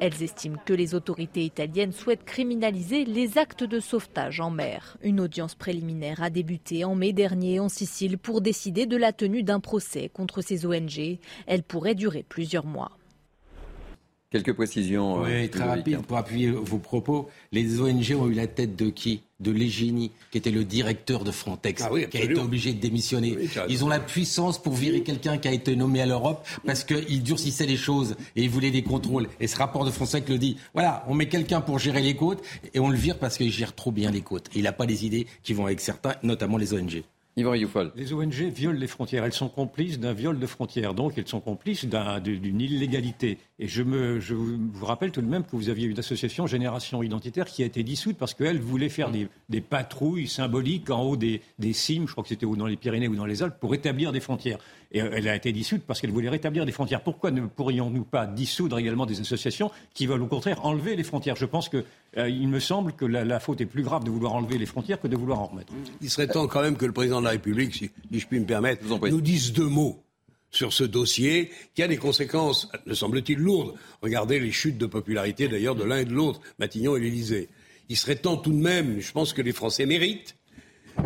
Elles estiment que les autorités italiennes souhaitent criminaliser les actes de sauvetage en mer. Une audience préliminaire a débuté en mai dernier en Sicile pour décider de la tenue d'un procès contre ces ONG. Elle pourrait durer plusieurs mois. Quelques précisions. Oui, euh, très Ludovic. rapide pour appuyer vos propos. Les ONG ont eu la tête de qui? De Légini, qui était le directeur de Frontex, Ah oui, qui a été obligé de démissionner. Oui, ils ont la puissance pour virer quelqu'un qui a été nommé à l'Europe parce qu'il durcissait les choses et il voulait des contrôles. Et ce rapport de Frontex le dit. Voilà, on met quelqu'un pour gérer les côtes et on le vire parce qu'il gère trop bien les côtes. Et il n'a pas les idées qui vont avec certains, notamment les ONG. Les ONG violent les frontières. Elles sont complices d'un viol de frontières. Donc, elles sont complices d'un- d'une illégalité. Et je, me, je vous rappelle tout de même que vous aviez une association Génération Identitaire qui a été dissoute parce qu'elle voulait faire des, des patrouilles symboliques en haut des, des cimes, je crois que c'était ou dans les Pyrénées ou dans les Alpes, pour établir des frontières. Et euh, elle a été dissoute parce qu'elle voulait rétablir des frontières. Pourquoi ne pourrions-nous pas dissoudre également des associations qui veulent au contraire enlever les frontières? Je pense que euh, il me semble que la, la faute est plus grave de vouloir enlever les frontières que de vouloir en remettre. Il serait temps quand même que le président de la République, si, si je puis me permettre, nous dise deux mots sur ce dossier qui a des conséquences, me semble-t-il, lourdes. Regardez les chutes de popularité d'ailleurs de l'un et de l'autre, Matignon et l'Élysée. Il serait temps tout de même, je pense que les Français méritent,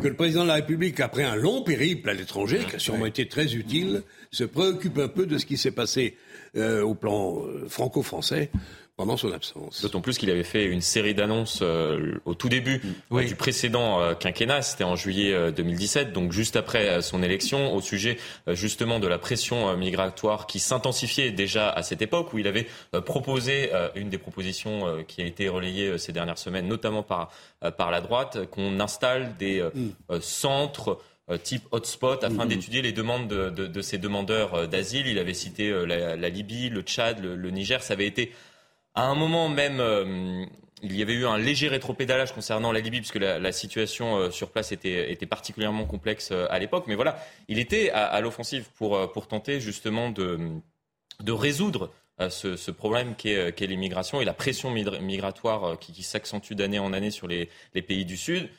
que le président de la République, après un long périple à l'étranger, qui a sûrement été très utile, se préoccupe un peu de ce qui s'est passé euh, au plan euh, franco-français pendant son absence. D'autant plus qu'il avait fait une série d'annonces euh, au tout début euh, du précédent euh, quinquennat, c'était en juillet euh, 2017, donc juste après euh, son élection, au sujet euh, justement de la pression euh, migratoire qui s'intensifiait déjà à cette époque, où il avait euh, proposé euh, une des propositions euh, qui a été relayée euh, ces dernières semaines, notamment par, euh, par la droite, qu'on installe des euh, euh, centres type hotspot afin Mhm. d'étudier les demandes de, de- de ces demandeurs d'asile. Il avait cité la, la Libye, le Tchad, le, le Niger. Ça avait été à un moment même, euh, il y avait eu un léger rétropédalage concernant la Libye, puisque la, situation euh, sur place était, particulièrement complexe euh, à l'époque. Mais voilà, il était à, l'offensive pour, tenter justement de, résoudre ce, problème qu'est l'immigration et la pression migra- migratoire qui, s'accentue d'année en année sur les, pays du Sud.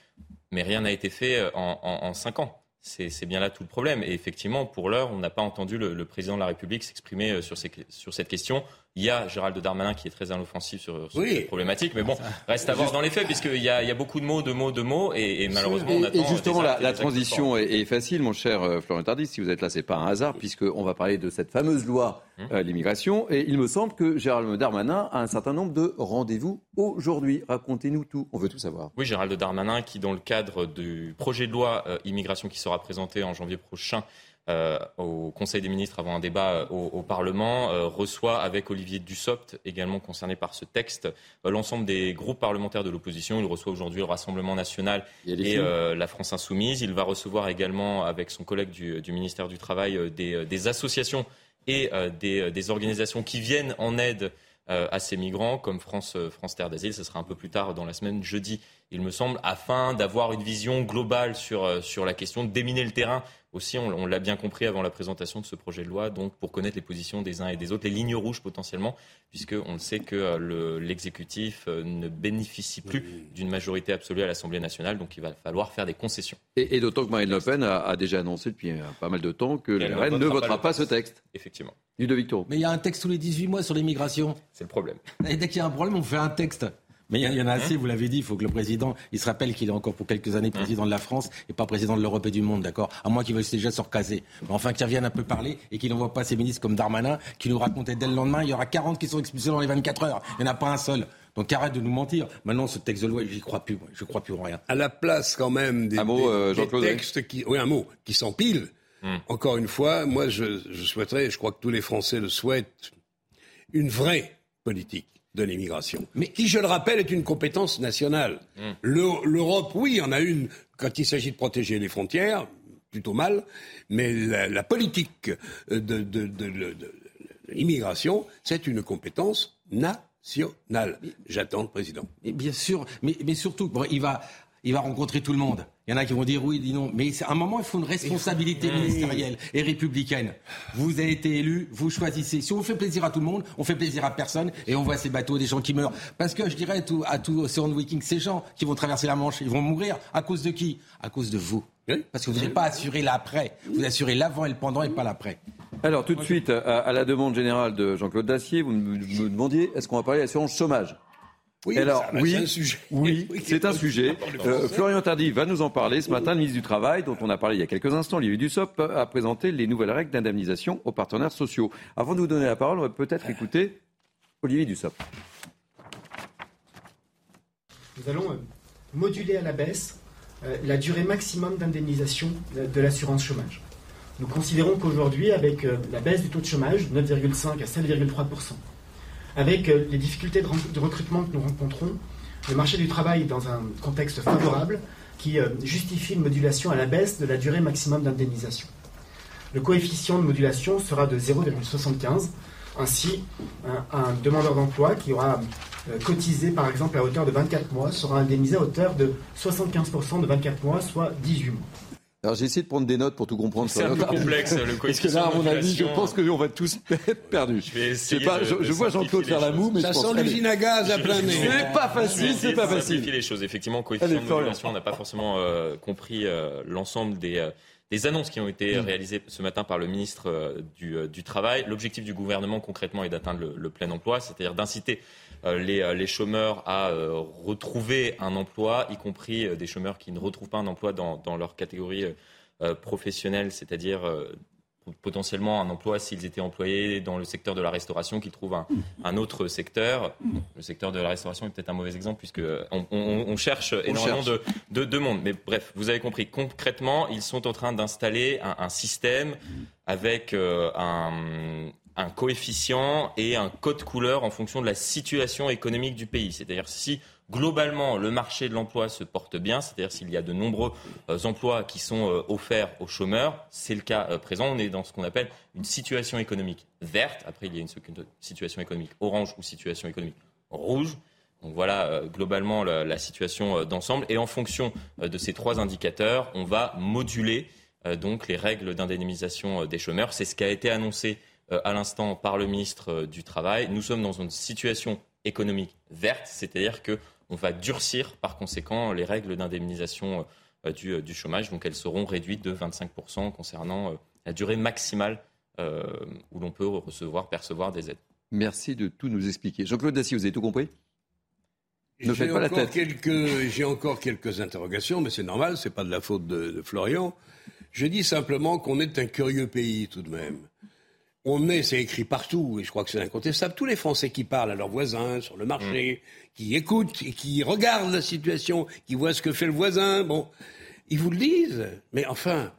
Mais rien n'a été fait en, cinq ans. C'est bien là tout le problème. Et effectivement, pour l'heure, on n'a pas entendu le, président de la République s'exprimer sur cette question. Il y a Gérald Darmanin qui est très à l'offensive sur, sur Oui. cette problématique. Mais bon, reste à voir dans les faits, puisqu'il y y a beaucoup de mots, de mots, de mots. Et, et malheureusement, on attend. Et, justement, des la, transition est, est facile, mon cher euh, Florent Tardis. Si vous êtes là, c'est pas un hasard, puisqu'on va parler de cette fameuse loi Hum. euh, l'immigration. Et il me semble que Gérald Darmanin a un certain nombre de rendez-vous aujourd'hui. Racontez-nous tout. On veut tout savoir. Oui, Gérald Darmanin, qui, dans le cadre du projet de loi euh, immigration qui sera présenté en janvier prochain euh, au Conseil des ministres avant un débat euh, au, au Parlement, euh, reçoit avec Olivier Dussopt, également concerné par ce texte, euh, l'ensemble des groupes parlementaires de l'opposition. Il reçoit aujourd'hui le Rassemblement national et la France insoumise. Il va recevoir également, avec son collègue du, du ministère du Travail, des, des associations et des, des organisations qui viennent en aide à ces migrants, comme France, France Terre d'Asile. Ce sera un peu plus tard dans la semaine, jeudi, il me semble, afin d'avoir une vision globale sur, sur la question, de déminer le terrain. Aussi, on, on l'a bien compris avant la présentation de ce projet de loi, donc pour connaître les positions des uns et des autres, les lignes rouges potentiellement, puisque on le sait que euh, le- l'exécutif euh, ne bénéficie plus d'une majorité absolue à l'Assemblée nationale, donc il va falloir faire des concessions. Et, et d'autant que Marine Le Pen a, a déjà annoncé depuis euh, pas mal de temps que Elle la ne reine ne votera pas pas, le ce texte. Effectivement. Ludovic Tour. Mais il y a un texte tous les 18 mois sur l'immigration. C'est le problème. Et dès qu'il y a un problème, on fait un texte. Mais il y, en a assez, vous l'avez dit, il faut que le président, il se rappelle qu'il est encore pour quelques années président de la France et pas président de l'Europe et du monde, d'accord? À moins qu'il veuille déjà se recaser. Mais enfin, qu'il revienne un peu parler et qu'il n'envoie pas ses ministres comme Darmanin qui nous racontait dès le lendemain, il y aura 40 qui sont expulsés dans les 24 heures. Il n'y en a pas un seul. Donc arrête de nous mentir. Maintenant, ce texte de loi, j'y crois plus, moi. je crois plus en rien. à la place quand même des, Un mot, des- euh, des Jean-Claude, textes qui, oui, un mot, qui s'empilent. Encore une fois, moi, je, je souhaiterais, je crois que tous les Français le souhaitent, une vraie politique de l'immigration, mais qui, je le rappelle, est une compétence nationale. Le- L'Europe, oui, en a une quand il s'agit de protéger les frontières, plutôt mal, mais la, la politique de, de- de- de- de- de l'immigration, c'est une compétence nationale. J'attends le président. Et bien sûr, mais, mais surtout, bon, il va, il va rencontrer tout le monde. Il y en a qui vont dire oui, dit non. Mais à un moment, il faut une responsabilité ministérielle et républicaine. Vous avez été élu, vous choisissez. Si on fait plaisir à tout le monde, on fait plaisir à personne et on voit ces bateaux, des gens qui meurent. Parce que je dirais à tout, à tout Viking, ces gens qui vont traverser la Manche, ils vont mourir à cause de qui? À cause de vous. Parce que vous n'avez pas assuré l'après. Vous assurez l'avant et le pendant et pas l'après. Alors tout de suite, à, à la demande générale de Jean-Claude Dacier, vous me me demandiez est-ce qu'on va parler d'assurance chômage? Oui, Alors, ça, oui, c'est un sujet. Oui, Oui, c'est un sujet. Euh. Florian Tardy va nous en parler. Ce matin, le ministre du Travail, dont on a parlé il y a quelques instants, Olivier Dussopt, a présenté les nouvelles règles d'indemnisation aux partenaires sociaux. Avant de vous donner la parole, on va peut-être écouter Olivier Dussopt. Nous allons euh, moduler à la baisse euh, la durée maximum d'indemnisation de, l'assurance chômage. Nous considérons qu'aujourd'hui, avec la baisse du taux de chômage de 9,5 à 7,3%, avec euh, les difficultés de, recrutement que nous rencontrons, le marché du travail est dans un contexte favorable qui euh, justifie une modulation à la baisse de la durée maximum d'indemnisation. Le coefficient de modulation sera de 0,75. Ainsi, un, un demandeur d'emploi qui aura euh, cotisé par exemple à hauteur de 24 mois sera indemnisé à hauteur de 75% de 24 mois, soit 18 mois. Alors j'ai essayé de prendre des notes pour tout comprendre. C'est un peu complexe, le Parce que coefficient là, à de mon avis, je pense qu'on va tous être perdus. Je vais essayer pas, de- je, de je vois Jean-Claude faire la moue, mais Ça je pense sent l'usine à gaz à plein nez. C'est pas facile, c'est pas facile. Simplifier les choses. Effectivement, coefficient de modulation, on n'a pas forcément euh, compris euh, l'ensemble des, euh, des annonces qui ont été réalisées ce matin par le ministre euh, du, euh, du Travail. L'objectif du gouvernement, concrètement, est d'atteindre le, le plein emploi, c'est-à-dire d'inciter euh, les, euh, les chômeurs à euh, retrouver un emploi, y compris euh, des chômeurs qui ne retrouvent pas un emploi dans, dans leur catégorie euh, euh, professionnelle, c'est-à-dire euh, potentiellement un emploi s'ils étaient employés dans le secteur de la restauration, qu'ils trouvent un, un autre secteur. Le secteur de la restauration est peut-être un mauvais exemple puisque on, on- on cherche énormément cherche. De, de, de monde. Mais bref, vous avez compris. Concrètement, ils sont en train d'installer un, un système avec euh, un, un coefficient et un code couleur en fonction de la situation économique du pays. C'est-à-dire si globalement le marché de l'emploi se porte bien, c'est-à-dire s'il y a de nombreux euh, emplois qui sont euh, offerts aux chômeurs, c'est le cas euh, présent. On est dans ce qu'on appelle une situation économique verte. Après, il y a une situation économique orange ou situation économique rouge. Donc voilà globalement la, la situation d'ensemble. Et en fonction de ces trois indicateurs, on va moduler donc les règles d'indemnisation des chômeurs. C'est ce qui a été annoncé à l'instant par le ministre euh, du Travail. Nous sommes dans une situation économique verte, c'est-à-dire que on va durcir par conséquent les règles d'indemnisation euh, du, euh, du chômage. Donc elles seront réduites de 25% concernant euh, la durée maximale euh, où l'on peut recevoir, percevoir des aides. Merci de tout nous expliquer. Jean-Claude Dacier, vous avez tout compris? Ne faites pas la tête. quelques- J'ai encore quelques interrogations, mais c'est normal, c'est pas de la faute de, de Florian. Je dis simplement qu'on est un curieux pays tout de même. On est, c'est écrit partout, et je crois que c'est incontestable. Tous les Français qui parlent à leurs voisins sur le marché, qui écoutent et qui regardent la situation, qui voient ce que fait le voisin, bon, ils vous le disent. Mais enfin,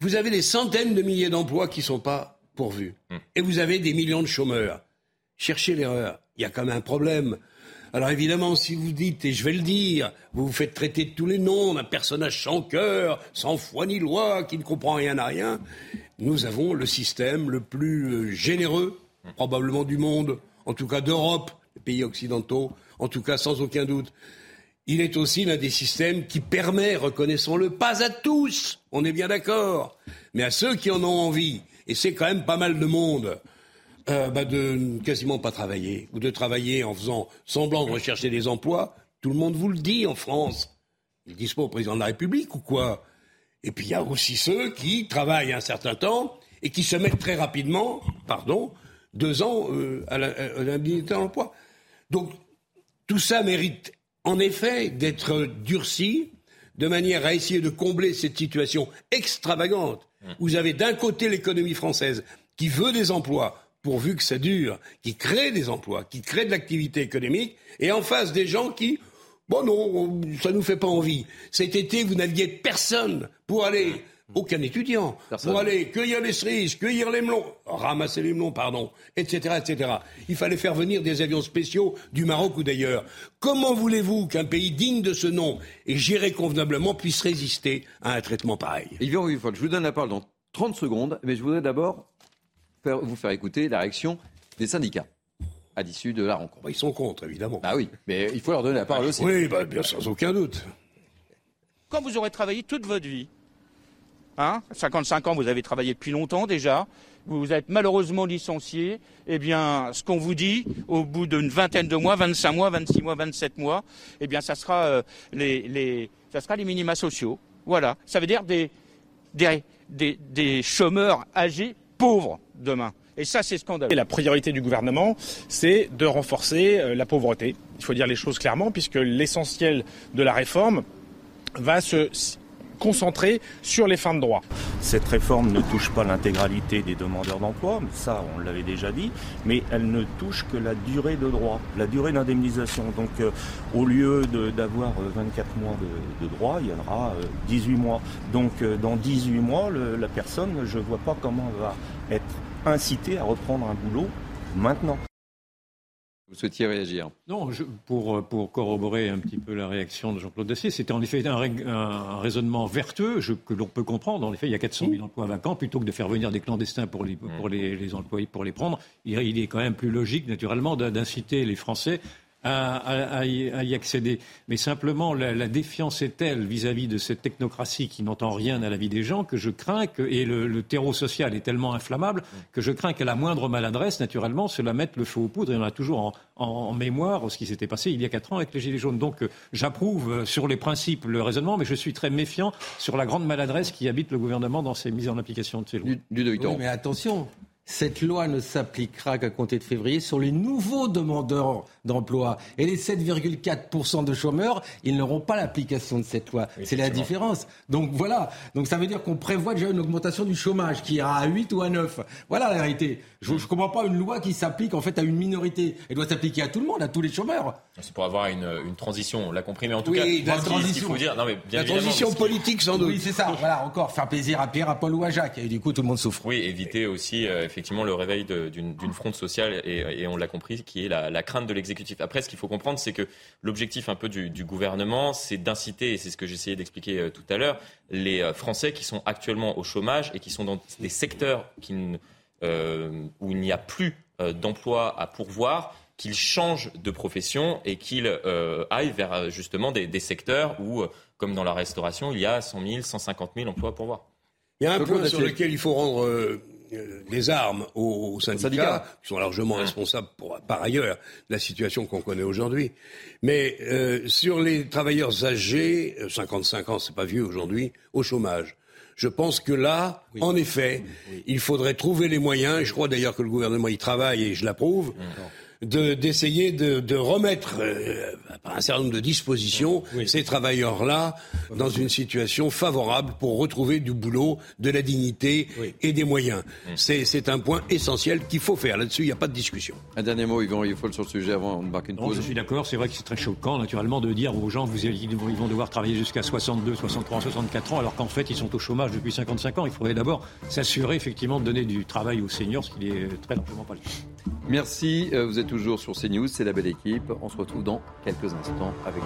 vous avez des centaines de milliers d'emplois qui ne sont pas pourvus. Et vous avez des millions de chômeurs. Cherchez l'erreur. Il y a quand même un problème. Alors évidemment, si vous dites, et je vais le dire, vous vous faites traiter de tous les noms d'un personnage sans cœur, sans foi ni loi, qui ne comprend rien à rien, nous avons le système le plus euh, généreux, probablement du monde, en tout cas d'Europe, les pays occidentaux, en tout cas sans aucun doute. Il est aussi l'un des systèmes qui permet, reconnaissons-le, pas à tous, on est bien d'accord, mais à ceux qui en ont envie, et c'est quand même pas mal de monde, euh, bah, de quasiment pas travailler, ou de travailler en faisant semblant de rechercher des emplois. Tout le monde vous le dit en France. Ils disent pas au président de la République ou quoi? Et puis il y a aussi ceux qui travaillent un certain temps et qui se mettent très rapidement, pardon, deux ans euh, à la- à l'indemnité d'emploi. Donc tout ça mérite en effet d'être durci de manière à essayer de combler cette situation extravagante. Vous avez d'un côté l'économie française qui veut des emplois pourvu que ça dure, qui crée des emplois, qui crée de l'activité économique, et en face des gens qui, bon non, on- ça nous fait pas envie. Cet été, vous n'aviez personne pour aller, aucun étudiant, pour aller cueillir les cerises, cueillir les melons, ramasser les melons, pardon, etc., etc. Il fallait faire venir des avions spéciaux du Maroc ou d'ailleurs. Comment voulez-vous qu'un pays digne de ce nom et géré convenablement puisse résister à un traitement pareil? Yvan je vous donne la parole dans 30 secondes, mais je voudrais d'abord vous faire écouter la réaction des syndicats. À l'issue de la rencontre. Bah, ils sont contre, évidemment. Ah oui, mais il faut leur donner la parole aussi. Oui, bah, bien sans aucun doute. Quand vous aurez travaillé toute votre vie, hein, 55 ans, vous avez travaillé depuis longtemps déjà, vous êtes malheureusement licencié, eh bien, ce qu'on vous dit, au bout d'une vingtaine de mois, 25 mois, 26 mois, 27 mois, eh bien, ça sera, euh, les, les, ça sera les minima sociaux. Voilà. Ça veut dire des, des, des, des chômeurs âgés pauvres demain. Et ça, c'est scandaleux. Et la priorité du gouvernement, c'est de renforcer euh, la pauvreté. Il faut dire les choses clairement, puisque l'essentiel de la réforme va se concentrer sur les fins de droit. Cette réforme ne touche pas l'intégralité des demandeurs d'emploi, ça on l'avait déjà dit, mais elle ne touche que la durée de droit, la durée d'indemnisation. Donc euh, au lieu d'avoir 24 euh, mois de, de, droit, il y en aura euh, 18 mois. Donc euh, dans 18 mois, le, la personne, je ne vois pas comment elle va être incitée à reprendre un boulot maintenant. Vous souhaitiez réagir Non, je, pour, pour corroborer un petit peu la réaction de Jean-Claude Dacier, c'était en effet un, un raisonnement vertueux je, que l'on peut comprendre. En effet, il y a 400 000 emplois vacants. Plutôt que de faire venir des clandestins pour les, pour les, les employés, pour les prendre, il, il est quand même plus logique, naturellement, d'inciter les Français à, à, à, y, accéder. Mais simplement, la, la défiance est telle vis-à-vis -vis de cette technocratie qui n'entend rien à la vie des gens que je crains que, et le, le terreau social est tellement inflammable que je crains qu'à la moindre maladresse, naturellement, cela mette le feu aux poudres. Et on a toujours en, en, en mémoire ce qui s'était passé il y a quatre ans avec les Gilets jaunes. Donc, euh, j'approuve euh, sur les principes le raisonnement, mais je suis très méfiant sur la grande maladresse qui habite le gouvernement dans ses mises en application de ces lois. Du, du oui, mais attention, cette loi ne s'appliquera qu'à compter de février sur les nouveaux demandeurs d'emploi. Et les 7,4% de chômeurs, ils n'auront pas l'application de cette loi. Oui, c'est la différence. Donc voilà. Donc ça veut dire qu'on prévoit déjà une augmentation du chômage qui ira à 8 ou à 9. Voilà la vérité. Je ne comprends pas une loi qui s'applique en fait à une minorité. Elle doit s'appliquer à tout le monde, à tous les chômeurs. C'est pour avoir une, une transition, on l'a compris, mais en tout oui, cas, la transition. faut dire, non, mais bien la transition politique sans doute. Oui, c'est ça. Voilà, encore faire plaisir à Pierre, à Paul ou à Jacques. Et du coup, tout le monde souffre. Oui, éviter aussi euh, effectivement le réveil d'une fronde sociale, et, et on l'a compris, qui est la, la crainte de l'exécutif. Après, ce qu'il faut comprendre, c'est que l'objectif un peu du, du gouvernement, c'est d'inciter, et c'est ce que j'essayais d'expliquer euh, tout à l'heure, les euh, Français qui sont actuellement au chômage et qui sont dans des secteurs qui, euh, où il n'y a plus d'emploi à pourvoir, qu'ils changent de profession et qu'ils euh, aillent vers justement des, des secteurs où, comme dans la restauration, il y a 100 000, 150 000 emplois à pourvoir. Il y a un point sur lequel il faut rendre euh, des armes aux, aux syndicats, syndicats, qui sont largement responsables pour, par ailleurs de la situation qu'on connaît aujourd'hui. Mais euh, sur les travailleurs âgés, 55 ans, c'est pas vieux aujourd'hui, au chômage. Je pense que là, oui. en effet, oui. il faudrait trouver les moyens, et je crois d'ailleurs que le gouvernement y travaille et je l'approuve, d'essayer de, de, de, remettre euh, par un certain nombre de dispositions oui. ces travailleurs-là dans une situation favorable pour retrouver du boulot, de la dignité oui. et des moyens. C'est un point essentiel qu'il faut faire. Là-dessus, il n'y a pas de discussion. Un dernier mot, Yvan Rieffol, sur le sujet avant de marquer une pause. Non, je suis d'accord. C'est vrai que c'est très choquant, naturellement, de dire aux gens vous, ils vont devoir travailler jusqu'à 62, 63, 64 ans, alors qu'en fait, ils sont au chômage depuis 55 ans. Il faudrait d'abord s'assurer, effectivement, de donner du travail aux seniors, ce qui n'est très largement pas le cas. Merci. Euh, vous êtes toujours sur CNews. C'est la belle équipe. On se retrouve dans quelques instants avec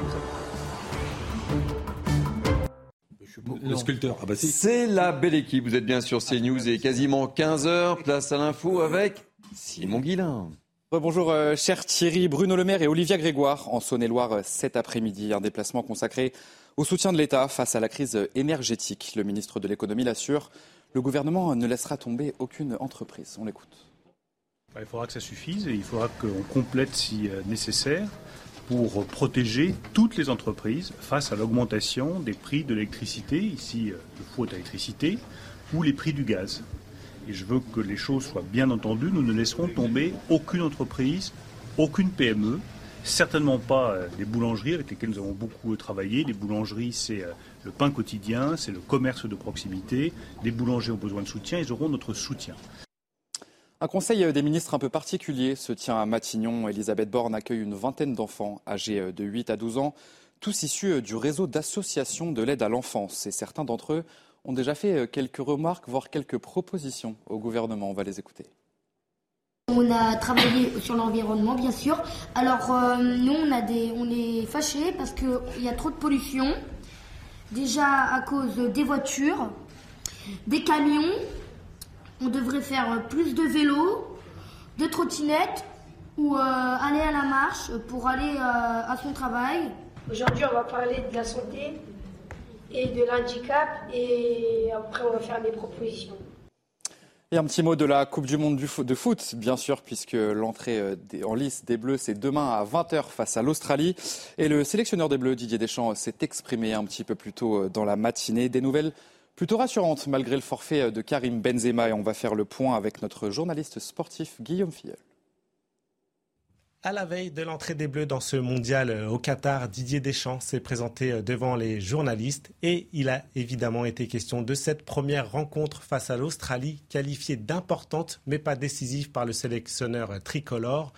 nos Le sculpteur. Ah bah si. C'est la belle équipe. Vous êtes bien sur CNews et quasiment 15h. Place à l'info avec Simon Guillain. Bonjour, euh, cher Thierry, Bruno Le Maire et Olivia Grégoire en Saône-et-Loire euh, cet après-midi. Un déplacement consacré au soutien de l'État face à la crise énergétique. Le ministre de l'économie l'assure. Le gouvernement ne laissera tomber aucune entreprise. On l'écoute. Il faudra que ça suffise et il faudra qu'on complète si nécessaire pour protéger toutes les entreprises face à l'augmentation des prix de l'électricité, ici le faute à l'électricité, ou les prix du gaz. Et je veux que les choses soient bien entendues. Nous ne laisserons tomber aucune entreprise, aucune PME, certainement pas les boulangeries avec lesquelles nous avons beaucoup travaillé. Les boulangeries, c'est le pain quotidien, c'est le commerce de proximité. Les boulangers ont besoin de soutien, ils auront notre soutien. Un conseil des ministres un peu particulier se tient à Matignon. Elisabeth Borne accueille une vingtaine d'enfants âgés de 8 à 12 ans, tous issus du réseau d'associations de l'aide à l'enfance. Et certains d'entre eux ont déjà fait quelques remarques, voire quelques propositions au gouvernement. On va les écouter. On a travaillé sur l'environnement, bien sûr. Alors, euh, nous, on est fâchés parce qu'il y a trop de pollution. Déjà à cause des voitures, des camions, on devrait faire plus de vélos, de trottinettes ou aller à la marche pour aller à son travail. Aujourd'hui, on va parler de la santé et de l'handicap et après, on va faire des propositions. Et un petit mot de la Coupe du Monde de foot, bien sûr, puisque l'entrée euh, en lice des Bleus, c'est demain à 20h face à l'Australie. Et le sélectionneur des Bleus, Didier Deschamps, s'est exprimé un petit peu plus tôt euh, dans la matinée. Des nouvelles plutôt rassurantes malgré le forfait euh, de Karim Benzema. Et on va faire le point avec notre journaliste sportif Guillaume Filleul. À la veille de l'entrée des Bleus dans ce mondial euh, au Qatar, Didier Deschamps s'est présenté euh, devant les journalistes et il a évidemment été question de cette première rencontre face à l'Australie, qualifiée d'importante mais pas décisive par le sélectionneur tricolore.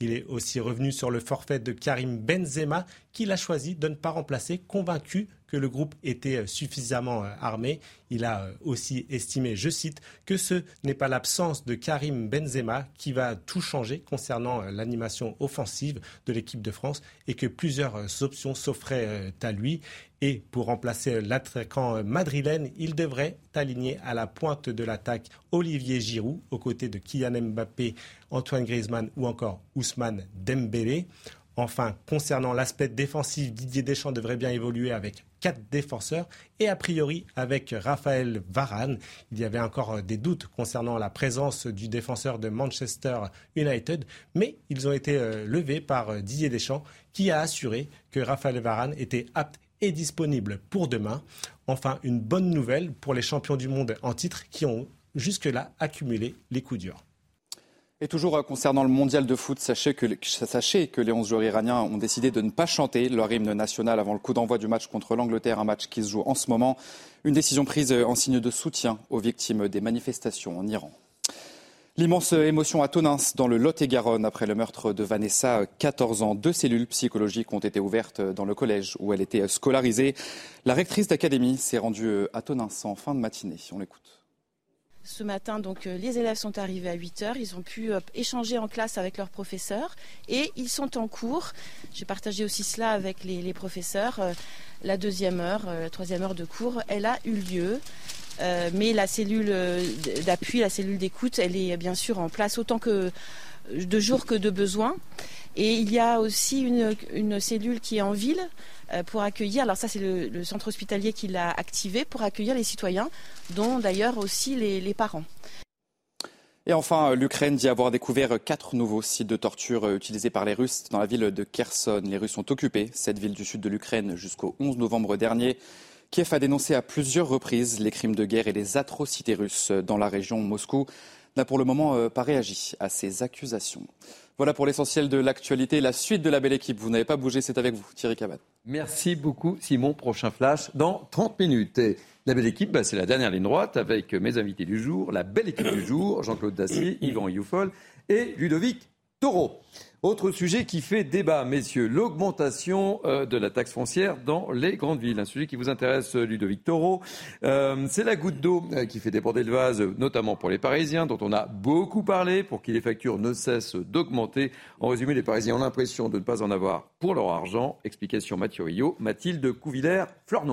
Il est aussi revenu sur le forfait de Karim Benzema qu'il a choisi de ne pas remplacer, convaincu que le groupe était euh, suffisamment euh, armé. Il a euh, aussi estimé, je cite, que ce n'est pas l'absence de Karim Benzema qui va tout changer concernant l'animation offensive de l'équipe de France et que plusieurs options s'offraient à lui. Et pour remplacer l'attaquant madrilène, il devrait aligner à la pointe de l'attaque Olivier Giroud aux côtés de Kylian Mbappé, Antoine Griezmann ou encore Ousmane Dembélé. Enfin, concernant l'aspect défensif, Didier Deschamps devrait bien évoluer avec quatre défenseurs et a priori avec Raphaël Varane. Il y avait encore euh, des doutes concernant la présence du défenseur de Manchester United, mais ils ont été euh, levés par euh, Didier Deschamps qui a assuré que Raphaël Varane était apte et disponible pour demain. Enfin, une bonne nouvelle pour les champions du monde en titre qui ont jusque-là accumulé les coups durs. Et toujours euh, concernant le mondial de foot, sachez que, les 11 joueurs iraniens ont décidé de ne pas chanter leur hymne national avant le coup d'envoi du match contre l'Angleterre, un match qui se joue en ce moment. Une décision prise euh, en signe de soutien aux victimes des manifestations en Iran. L'immense émotion à Tonins, dans le Lot-et-Garonne, après le meurtre de Vanessa, 14 ans. Deux cellules psychologiques ont été ouvertes dans le collège où elle était scolarisée. La rectrice d'académie s'est rendue à Tonins en fin de matinée. On l'écoute. Ce matin, donc, euh, les élèves sont arrivés à 8 heures. Ils ont pu euh, échanger en classe avec leurs professeurs et ils sont en cours. J'ai partagé aussi cela avec les, professeurs. Euh, la deuxième heure, la troisième heure de cours, elle a eu lieu. mais la cellule d'appui, la cellule d'écoute, elle est bien sûr en place autant que de jours que de besoins. Et il y a aussi une cellule qui est en ville euh, pour accueillir, alors ça c'est le, centre hospitalier qui l'a activé, pour accueillir les citoyens, dont d'ailleurs aussi les, parents. Et enfin, l'Ukraine dit avoir découvert quatre nouveaux sites de torture utilisés par les Russes dans la ville de Kherson. Les Russes ont occupé cette ville du sud de l'Ukraine jusqu'au 11 novembre dernier. Kiev a dénoncé à plusieurs reprises les crimes de guerre et les atrocités russes dans la région. Moscou n'a pour le moment euh, pas réagi à ces accusations. Voilà pour l'essentiel de l'actualité. La suite de la belle équipe. Vous n'avez pas bougé, c'est avec vous, Thierry Cabane. Merci beaucoup, Simon. Prochain flash dans 30 minutes. La belle équipe, bah, c'est la dernière ligne droite avec mes invités du jour. La belle équipe du jour, Jean-Claude Dacier, Yvan Youfol et Ludovic Taureau. Autre sujet qui fait débat, messieurs, l'augmentation euh, de la taxe foncière dans les grandes villes. Un sujet qui vous intéresse, euh, Ludovic Toro. Euh, c'est la goutte d'eau qui fait déborder le vase, notamment pour les Parisiens, dont on a beaucoup parlé, pour qui les factures ne cessent d'augmenter. En résumé, les Parisiens ont l'impression de ne pas en avoir pour leur argent. Explication Mathieu Rio, Mathilde Couvillère, Fleur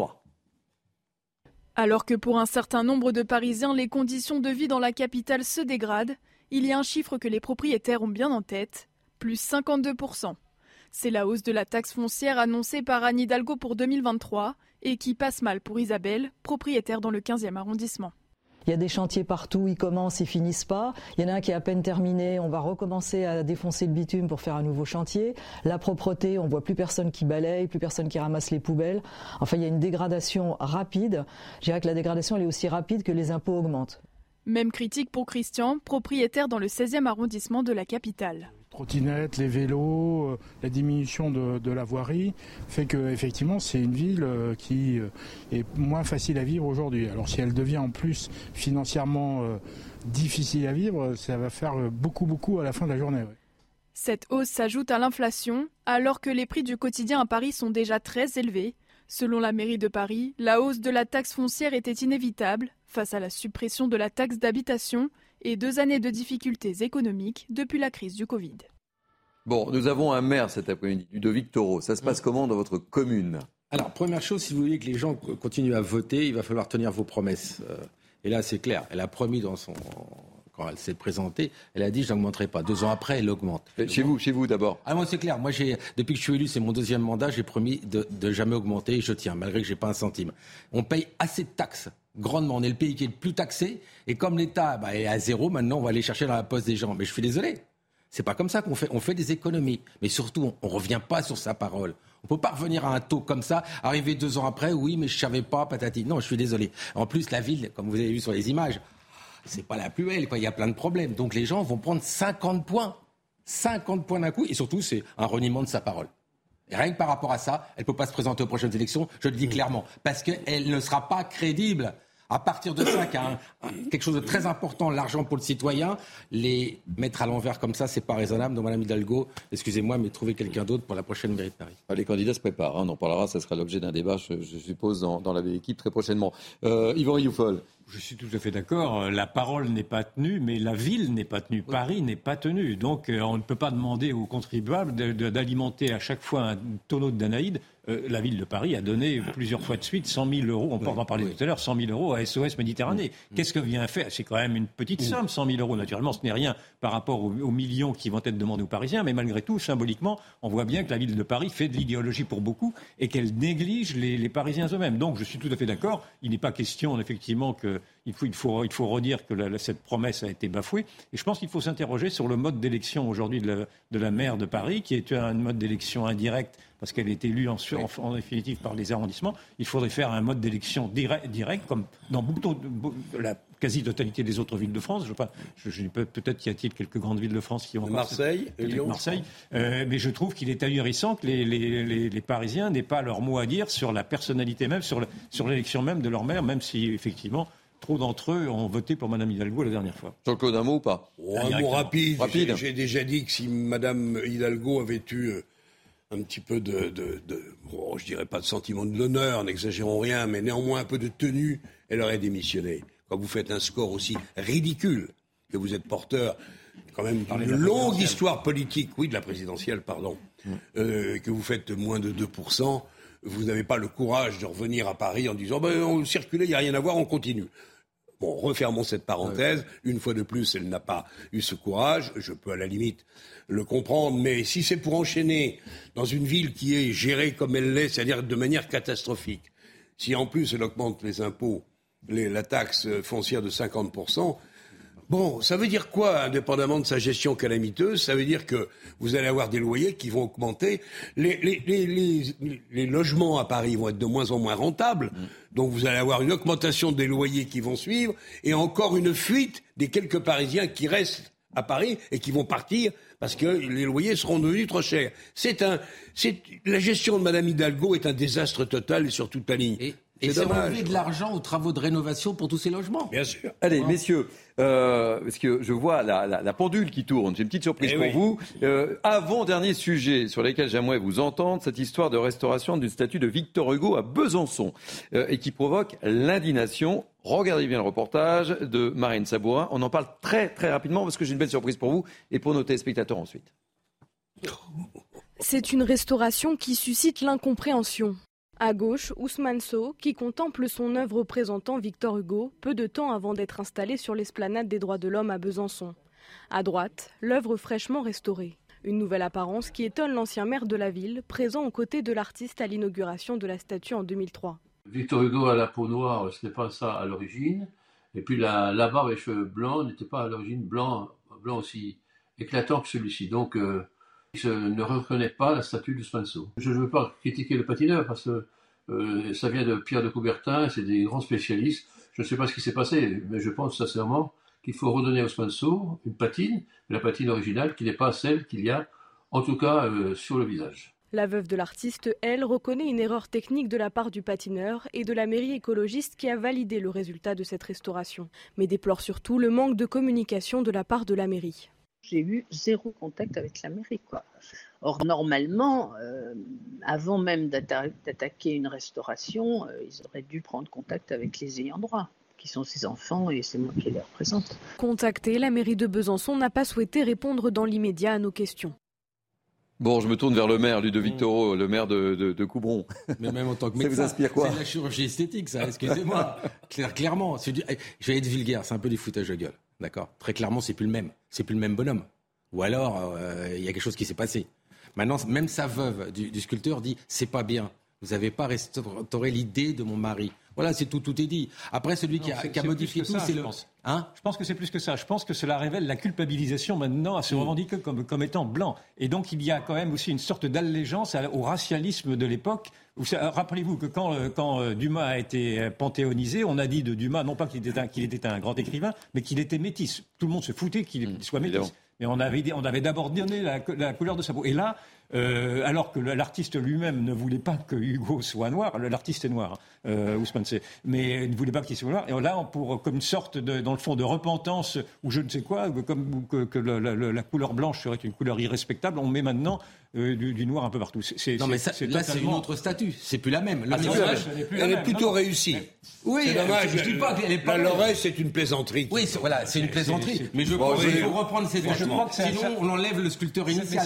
Alors que pour un certain nombre de Parisiens, les conditions de vie dans la capitale se dégradent, il y a un chiffre que les propriétaires ont bien en tête plus 52%. C'est la hausse de la taxe foncière annoncée par Anne Hidalgo pour 2023 et qui passe mal pour Isabelle, propriétaire dans le 15e arrondissement. Il y a des chantiers partout, ils commencent, ils finissent pas. Il y en a un qui est à peine terminé, on va recommencer à défoncer le bitume pour faire un nouveau chantier. La propreté, on voit plus personne qui balaye, plus personne qui ramasse les poubelles. Enfin, il y a une dégradation rapide. Je dirais que la dégradation elle est aussi rapide que les impôts augmentent. Même critique pour Christian, propriétaire dans le 16e arrondissement de la capitale trottinettes, les vélos, euh, la diminution de, la voirie fait que effectivement c'est une ville euh, qui euh, est moins facile à vivre aujourd'hui. Alors si elle devient en plus financièrement difficile à vivre, ça va faire beaucoup beaucoup à la fin de la journée. Cette hausse s'ajoute à l'inflation, alors que les prix du quotidien à Paris sont déjà très élevés. Selon la mairie de Paris, la hausse de la taxe foncière était inévitable face à la suppression de la taxe d'habitation et deux années de difficultés économiques depuis la crise du Covid. Bon, nous avons un maire cet après-midi, Ludovic Toro. Ça se passe comment dans votre commune? Alors, première chose, si vous voulez que les gens continuent à voter, il va falloir tenir vos promesses. Euh, et là, c'est clair. Elle a promis dans son quand elle s'est présentée, elle a dit je n'augmenterai pas. Deux ans après, elle augmente. Chez vous, chez vous d'abord. Ah moi c'est clair. Moi j'ai depuis que je suis élu, c'est mon deuxième mandat, j'ai promis de, de jamais augmenter et je tiens, malgré que j'ai pas un centime. On paye assez de taxes grandement. On est le pays qui est le plus taxé. Et comme l'État bah, est à zéro, maintenant, on va aller chercher dans la poste des gens. Mais je suis désolé. C'est pas comme ça qu'on fait. On fait des économies. Mais surtout, on ne revient pas sur sa parole. On peut pas revenir à un taux comme ça, arriver deux ans après, oui, mais je savais pas, patati. Non, je suis désolé. En plus, la ville, comme vous avez vu sur les images, c'est pas la plus belle. Il y a plein de problèmes. Donc les gens vont prendre 50 points. 50 points d'un coup. Et surtout, c'est un reniement de sa parole. Rien que par rapport à ça, elle ne peut pas se présenter aux prochaines élections, je le dis clairement, parce qu'elle ne sera pas crédible. À partir de ça, quelque chose de très important, l'argent pour le citoyen, les mettre à l'envers comme ça, c'est pas raisonnable. Donc, Madame Hidalgo, excusez-moi, mais trouvez quelqu'un d'autre pour la prochaine mairie de Paris. Ah, les candidats se préparent, hein, on en parlera, ça sera l'objet d'un débat, je, suppose, dans, dans, la belle équipe très prochainement. Euh, Yvan Rioufol. Je suis tout à fait d'accord. La parole n'est pas tenue, mais la ville n'est pas tenue. Paris n'est pas tenu. Donc, euh, on ne peut pas demander aux contribuables d'alimenter à chaque fois un tonneau de Danaïde euh, la ville de Paris a donné plusieurs fois de suite 100 000 euros, on peut en parler tout à l'heure, 100 000 euros à SOS Méditerranée. Qu'est-ce que vient faire? C'est quand même une petite somme, 100 000 euros. Naturellement, ce n'est rien par rapport aux, millions qui vont être demandés aux Parisiens, mais malgré tout, symboliquement, on voit bien que la ville de Paris fait de l'idéologie pour beaucoup et qu'elle néglige les, Parisiens eux-mêmes. Donc, je suis tout à fait d'accord. Il n'est pas question, effectivement, qu'il faut, il faut, il faut redire que cette promesse a été bafouée. Et je pense qu'il faut s'interroger sur le mode d'élection aujourd'hui de la, de la maire de Paris, qui est un mode d'élection indirect parce qu'elle est élue en, en, définitive par les arrondissements, il faudrait faire un mode d'élection direct, direct, comme dans beaucoup, la quasi-totalité des autres villes de France. Je, je, peut-être qu'il y a-t-il quelques grandes villes de France qui ont... Marseille, Lyon. Marseille. Euh, mais je trouve qu'il est ahurissant que les, les, les, Parisiens n'aient pas leur mot à dire sur la personnalité même, sur l'élection même de leur maire, même si effectivement trop d'entre eux ont voté pour Mme Hidalgo la dernière fois. Jean-Claude, un mot ou pas? Un mot rapide. rapide. J'ai déjà dit que si Mme Hidalgo avait eu euh, un petit peu de, de, de je dirais pas de sentiment de l'honneur, n'exagérons rien, mais néanmoins un peu de tenue, elle aurait démissionné. Quand vous faites un score aussi ridicule que vous êtes porteur quand même d'une longue histoire politique, oui, de la présidentielle, pardon, mm. euh, que vous faites moins de 2%, vous n'avez pas le courage de revenir à Paris en disant ben, on circulait, il n'y a rien à voir, on continue. Bon, refermons cette parenthèse. Une fois de plus, elle n'a pas eu ce courage. Je peux à la limite le comprendre, mais si c'est pour enchaîner dans une ville qui est gérée comme elle l'est, c'est-à-dire de manière catastrophique, si en plus elle augmente les impôts, la taxe foncière de 50%, Bon, ça veut dire quoi, indépendamment de sa gestion calamiteuse Ça veut dire que vous allez avoir des loyers qui vont augmenter. Les, les, logements à Paris vont être de moins en moins rentables. Mm. Donc vous allez avoir une augmentation des loyers qui vont suivre et encore une fuite des quelques Parisiens qui restent à Paris et qui vont partir parce que les loyers seront devenus trop chers. C'est un, c'est, la gestion de Madame Hidalgo est un désastre total sur toute la ligne. Et c'est enlever de l'argent aux travaux de rénovation pour tous ces logements. Bien sûr. Allez, messieurs, euh, parce que je vois la, pendule qui tourne. J'ai une petite surprise eh pour vous. Euh, avant-dernier sujet sur lequel j'aimerais vous entendre, cette histoire de restauration d'une statue de Victor Hugo à Besançon euh, et qui provoque l'indignation. Regardez bien le reportage de Marine Sabourin. On en parle très très rapidement parce que j'ai une belle surprise pour vous et pour nos téléspectateurs ensuite. C'est une restauration qui suscite l'incompréhension. À gauche, Ousmane Sow, qui contemple son œuvre représentant Victor Hugo, peu de temps avant d'être installé sur l'esplanade des droits de l'homme à Besançon. À droite, l'œuvre fraîchement restaurée. Une nouvelle apparence qui étonne l'ancien maire de la ville, présent aux côtés de l'artiste à l'inauguration de la statue en 2003. Victor Hugo à la peau noire, ce n'est pas ça à l'origine. Et puis la, barbe et cheveux blancs n'étaient pas à l'origine blanc, blanc aussi éclatant que celui-ci. Donc euh, je ne reconnais pas la statue de Spanso. Je ne veux pas critiquer le patineur parce que euh, ça vient de Pierre de Coubertin, c'est des grands spécialistes. Je ne sais pas ce qui s'est passé, mais je pense sincèrement qu'il faut redonner au Spanso une patine, la patine originale qui n'est pas celle qu'il y a, en tout cas euh, sur le visage. La veuve de l'artiste, elle, reconnaît une erreur technique de la part du patineur et de la mairie écologiste qui a validé le résultat de cette restauration, mais déplore surtout le manque de communication de la part de la mairie j'ai eu zéro contact avec la mairie. Quoi. Or, normalement, euh, avant même d'attaquer une restauration, euh, ils auraient dû prendre contact avec les ayants droit qui sont ses enfants et c'est moi qui les représente. Contacté, la mairie de Besançon n'a pas souhaité répondre dans l'immédiat à nos questions. Bon, je me tourne vers le maire, Ludovic Toro, le maire de, de, Coubron. Mais même en tant que médecin, ça vous inspire C'est la chirurgie esthétique, ça, excusez-moi. clairement, je vais être vulgaire, c'est un peu du foutage de gueule. D'accord Très clairement, c'est plus le même. C'est plus le même bonhomme. Ou alors, euh, il y a quelque chose qui s'est passé. Maintenant, même sa veuve du, du sculpteur dit c'est pas bien. Vous n'avez pas restauré l'idée de mon mari. Voilà, c'est tout, tout est dit. Après, celui qui a, qui a modifié tout, c'est le. Pense. Hein je pense que c'est plus que ça. Je pense que cela révèle la culpabilisation maintenant à se revendiquer comme, comme étant blanc. Et donc, il y a quand même aussi une sorte d'allégeance au racialisme de l'époque. Rappelez-vous que quand, euh, quand, euh, Dumas a été panthéonisé, on a dit de Dumas, non pas qu'il était, un grand écrivain, mais qu'il était métis. Tout le monde se foutait qu'il mmh, soit métis. Mais on avait, on avait d'abord donné la, la, couleur de sa peau. Et là, euh, alors que l'artiste lui-même ne voulait pas que Hugo soit noir, l'artiste est noir, euh, Ousmane mais il ne voulait pas qu'il soit noir. Et là, pour comme une sorte de, dans le fond, de repentance ou je ne sais quoi, comme que, la, couleur blanche serait une couleur irrespectable, on met maintenant euh, du, du, noir un peu partout. C'est, non, mais ça, là, c'est une autre statue. C'est plus la même. Ah, elle, est plutôt réussie. Oui, c'est dommage. Je, dis pas qu'elle est pas. L'oreille, c'est une plaisanterie. Oui, voilà, c'est une plaisanterie. Mais je crois qu'il faut reprendre ces vêtements. Sinon, on enlève le sculpteur initial.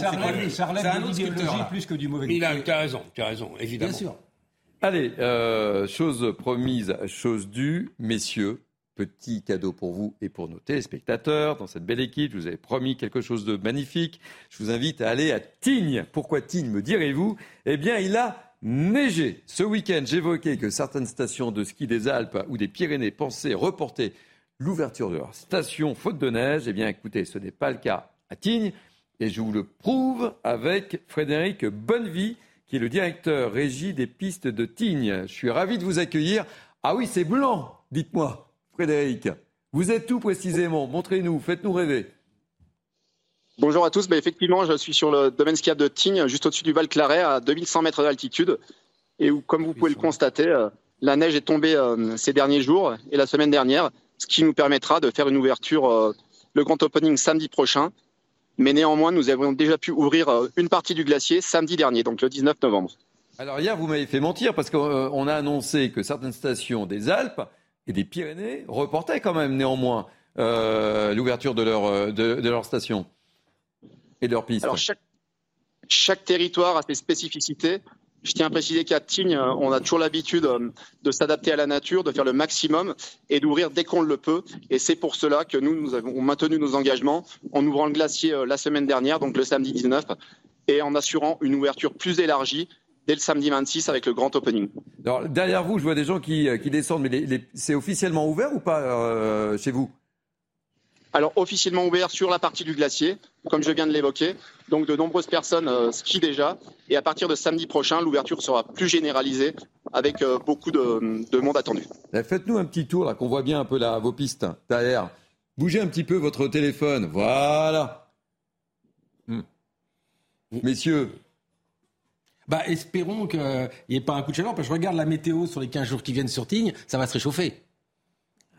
Ça relève de l'idéologie plus que du mauvais. Il a, tu as raison, tu as raison, évidemment. Bien sûr. Allez, euh, chose promise, chose due, messieurs. Petit cadeau pour vous et pour nos téléspectateurs dans cette belle équipe. Je vous avais promis quelque chose de magnifique. Je vous invite à aller à Tignes. Pourquoi Tignes, me direz-vous? Eh bien, il a neigé. Ce week-end, j'évoquais que certaines stations de ski des Alpes ou des Pyrénées pensaient reporter l'ouverture de leur station faute de neige. Eh bien, écoutez, ce n'est pas le cas à Tignes. Et je vous le prouve avec Frédéric Bonnevie, qui est le directeur régie des pistes de Tignes. Je suis ravi de vous accueillir. Ah oui, c'est blanc, dites-moi. Frédéric, vous êtes tout précisément Montrez-nous, faites-nous rêver. Bonjour à tous. Ben, effectivement, je suis sur le domaine skiable de Tignes, juste au-dessus du Val Claret, à 2100 mètres d'altitude. Et où, comme vous pouvez le constater, euh, la neige est tombée euh, ces derniers jours et la semaine dernière, ce qui nous permettra de faire une ouverture, euh, le grand opening samedi prochain. Mais néanmoins, nous avons déjà pu ouvrir une partie du glacier samedi dernier, donc le 19 novembre. Alors hier, vous m'avez fait mentir parce qu'on a annoncé que certaines stations des Alpes et des Pyrénées reportaient quand même néanmoins euh, l'ouverture de leur, euh, de, leur station et de leur piste. Alors chaque, chaque territoire a ses spécificités. Je tiens à préciser qu'à Tignes, euh, on a toujours l'habitude de s'adapter à la nature, de faire le maximum et d'ouvrir dès qu'on le peut. Et c'est pour cela que nous, nous avons maintenu nos engagements en ouvrant le glacier la semaine dernière, donc le samedi 19, et en assurant une ouverture plus élargie dès le samedi 26 avec le grand opening. Alors, derrière vous, je vois des gens qui, euh, qui descendent, mais c'est officiellement ouvert ou pas euh, chez vous? Alors officiellement ouvert sur la partie du glacier, comme je viens de l'évoquer. Donc de nombreuses personnes euh, skient déjà. Et à partir de samedi prochain, l'ouverture sera plus généralisée avec beaucoup de, monde attendu. Eh, faites-nous un petit tour là, qu'on voit bien un peu là, vos pistes derrière. Bougez un petit peu votre téléphone. Voilà. Hmm. Messieurs, bah, espérons qu'il n'y ait pas un coup de chaleur, parce que je regarde la météo sur les 15 jours qui viennent sur Tignes, ça va se réchauffer.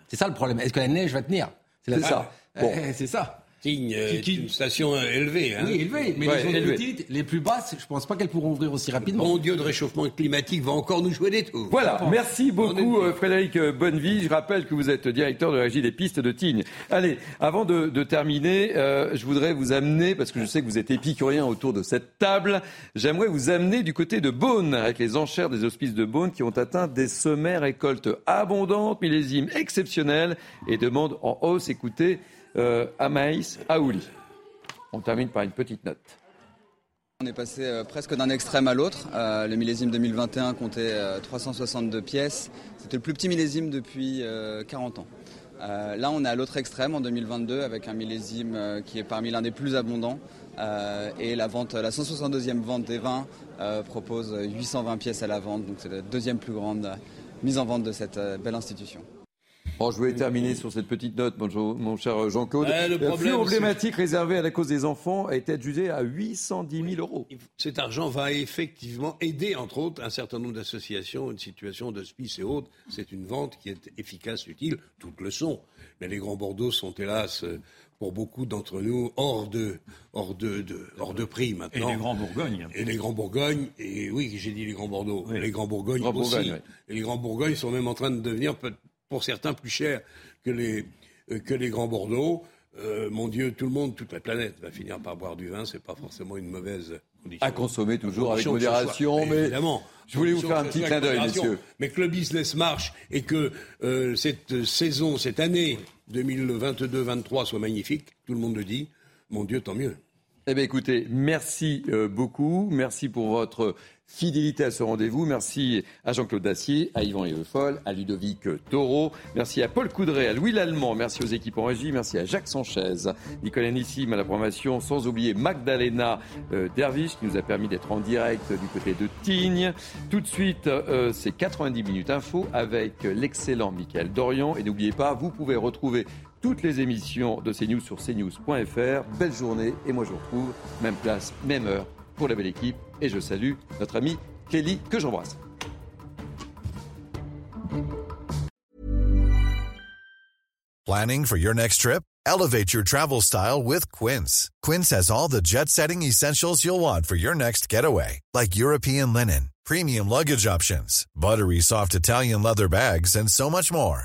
C'est ça le problème. Est-ce que la neige va tenir? C'est ça. Bon. c'est ça. Tignes est une station élevée. Hein. Oui, élevée. Mais les zones petites, les plus basses, je ne pense pas qu'elles pourront ouvrir aussi rapidement. Mon Dieu de réchauffement climatique va encore nous jouer des tours. Voilà. Merci beaucoup, euh, Frédéric euh, Bonnevie. Je rappelle que vous êtes directeur de la régie des pistes de Tignes. Allez, avant de, de terminer, euh, je voudrais vous amener, parce que je sais que vous êtes épicurien autour de cette table, j'aimerais vous amener du côté de Beaune, avec les enchères des hospices de Beaune qui ont atteint des sommets récoltes abondantes, millésimes exceptionnels et demandent en hausse. Écoutez, euh, Amaïs Aouli. On termine par une petite note. On est passé euh, presque d'un extrême à l'autre. Euh, le millésime 2021 comptait 362 pièces. C'était le plus petit millésime depuis 40 ans. là, on est à l'autre extrême en 2022 avec un millésime qui est parmi l'un des plus abondants. et la vente, la 162e vente des vins propose 820 pièces à la vente. Donc c'est la deuxième plus grande mise en vente de cette belle institution. Je voulais terminer sur cette petite note, mon, cher Jean-Claude. le, emblématique réservé à la cause des enfants a été adjugé à 810 000 euros. Cet argent va effectivement aider, entre autres, un certain nombre d'associations, une situation d'hospice et autres. C'est une vente qui est efficace, utile, toutes le sont. Mais les Grands Bordeaux sont, hélas, pour beaucoup d'entre nous, hors de, hors de, hors de prix maintenant. Et les Grands Bourgognes. Et les Grands Bourgognes, et oui, j'ai dit les Grands Bordeaux, les Grands Bourgognes aussi. Et les Grands Bourgognes sont même en train de devenir pour certains plus cher que les, euh, que les grands Bordeaux. Euh, mon Dieu, tout le monde, toute la planète va finir par boire du vin. C'est pas forcément une mauvaise À consommer toujours avec modération, soit- mais évidemment. je voulais vous faire un petit clin d'œil, messieurs. Mais que le business marche et que euh, cette saison, cette année 2022-23 soit magnifique, tout le monde le dit, mon Dieu, tant mieux. Eh bien, écoutez, merci beaucoup. Merci pour votre fidélité à ce rendez-vous. Merci à Jean-Claude Dacier, à Yvan Evefoll, à Ludovic Taureau. Merci à Paul Coudray, à Louis Lallemand. Merci aux équipes en régie. Merci à Jacques Sanchez, Nicolas Nissim à la programmation. Sans oublier Magdalena euh, Dervish qui nous a permis d'être en direct du côté de Tignes. Tout de suite, euh, c'est 90 minutes info avec l'excellent Michael Dorian. Et n'oubliez pas, vous pouvez retrouver toutes les émissions de CNews sur cnews.fr. Belle journée et moi je vous retrouve même place, même heure pour la belle équipe et je salue notre ami Kelly que j'embrasse. Planning for your next trip? Elevate your travel style with Quince. Quince has all the jet setting essentials you'll want for your next getaway, like European linen, premium luggage options, buttery soft Italian leather bags, and so much more.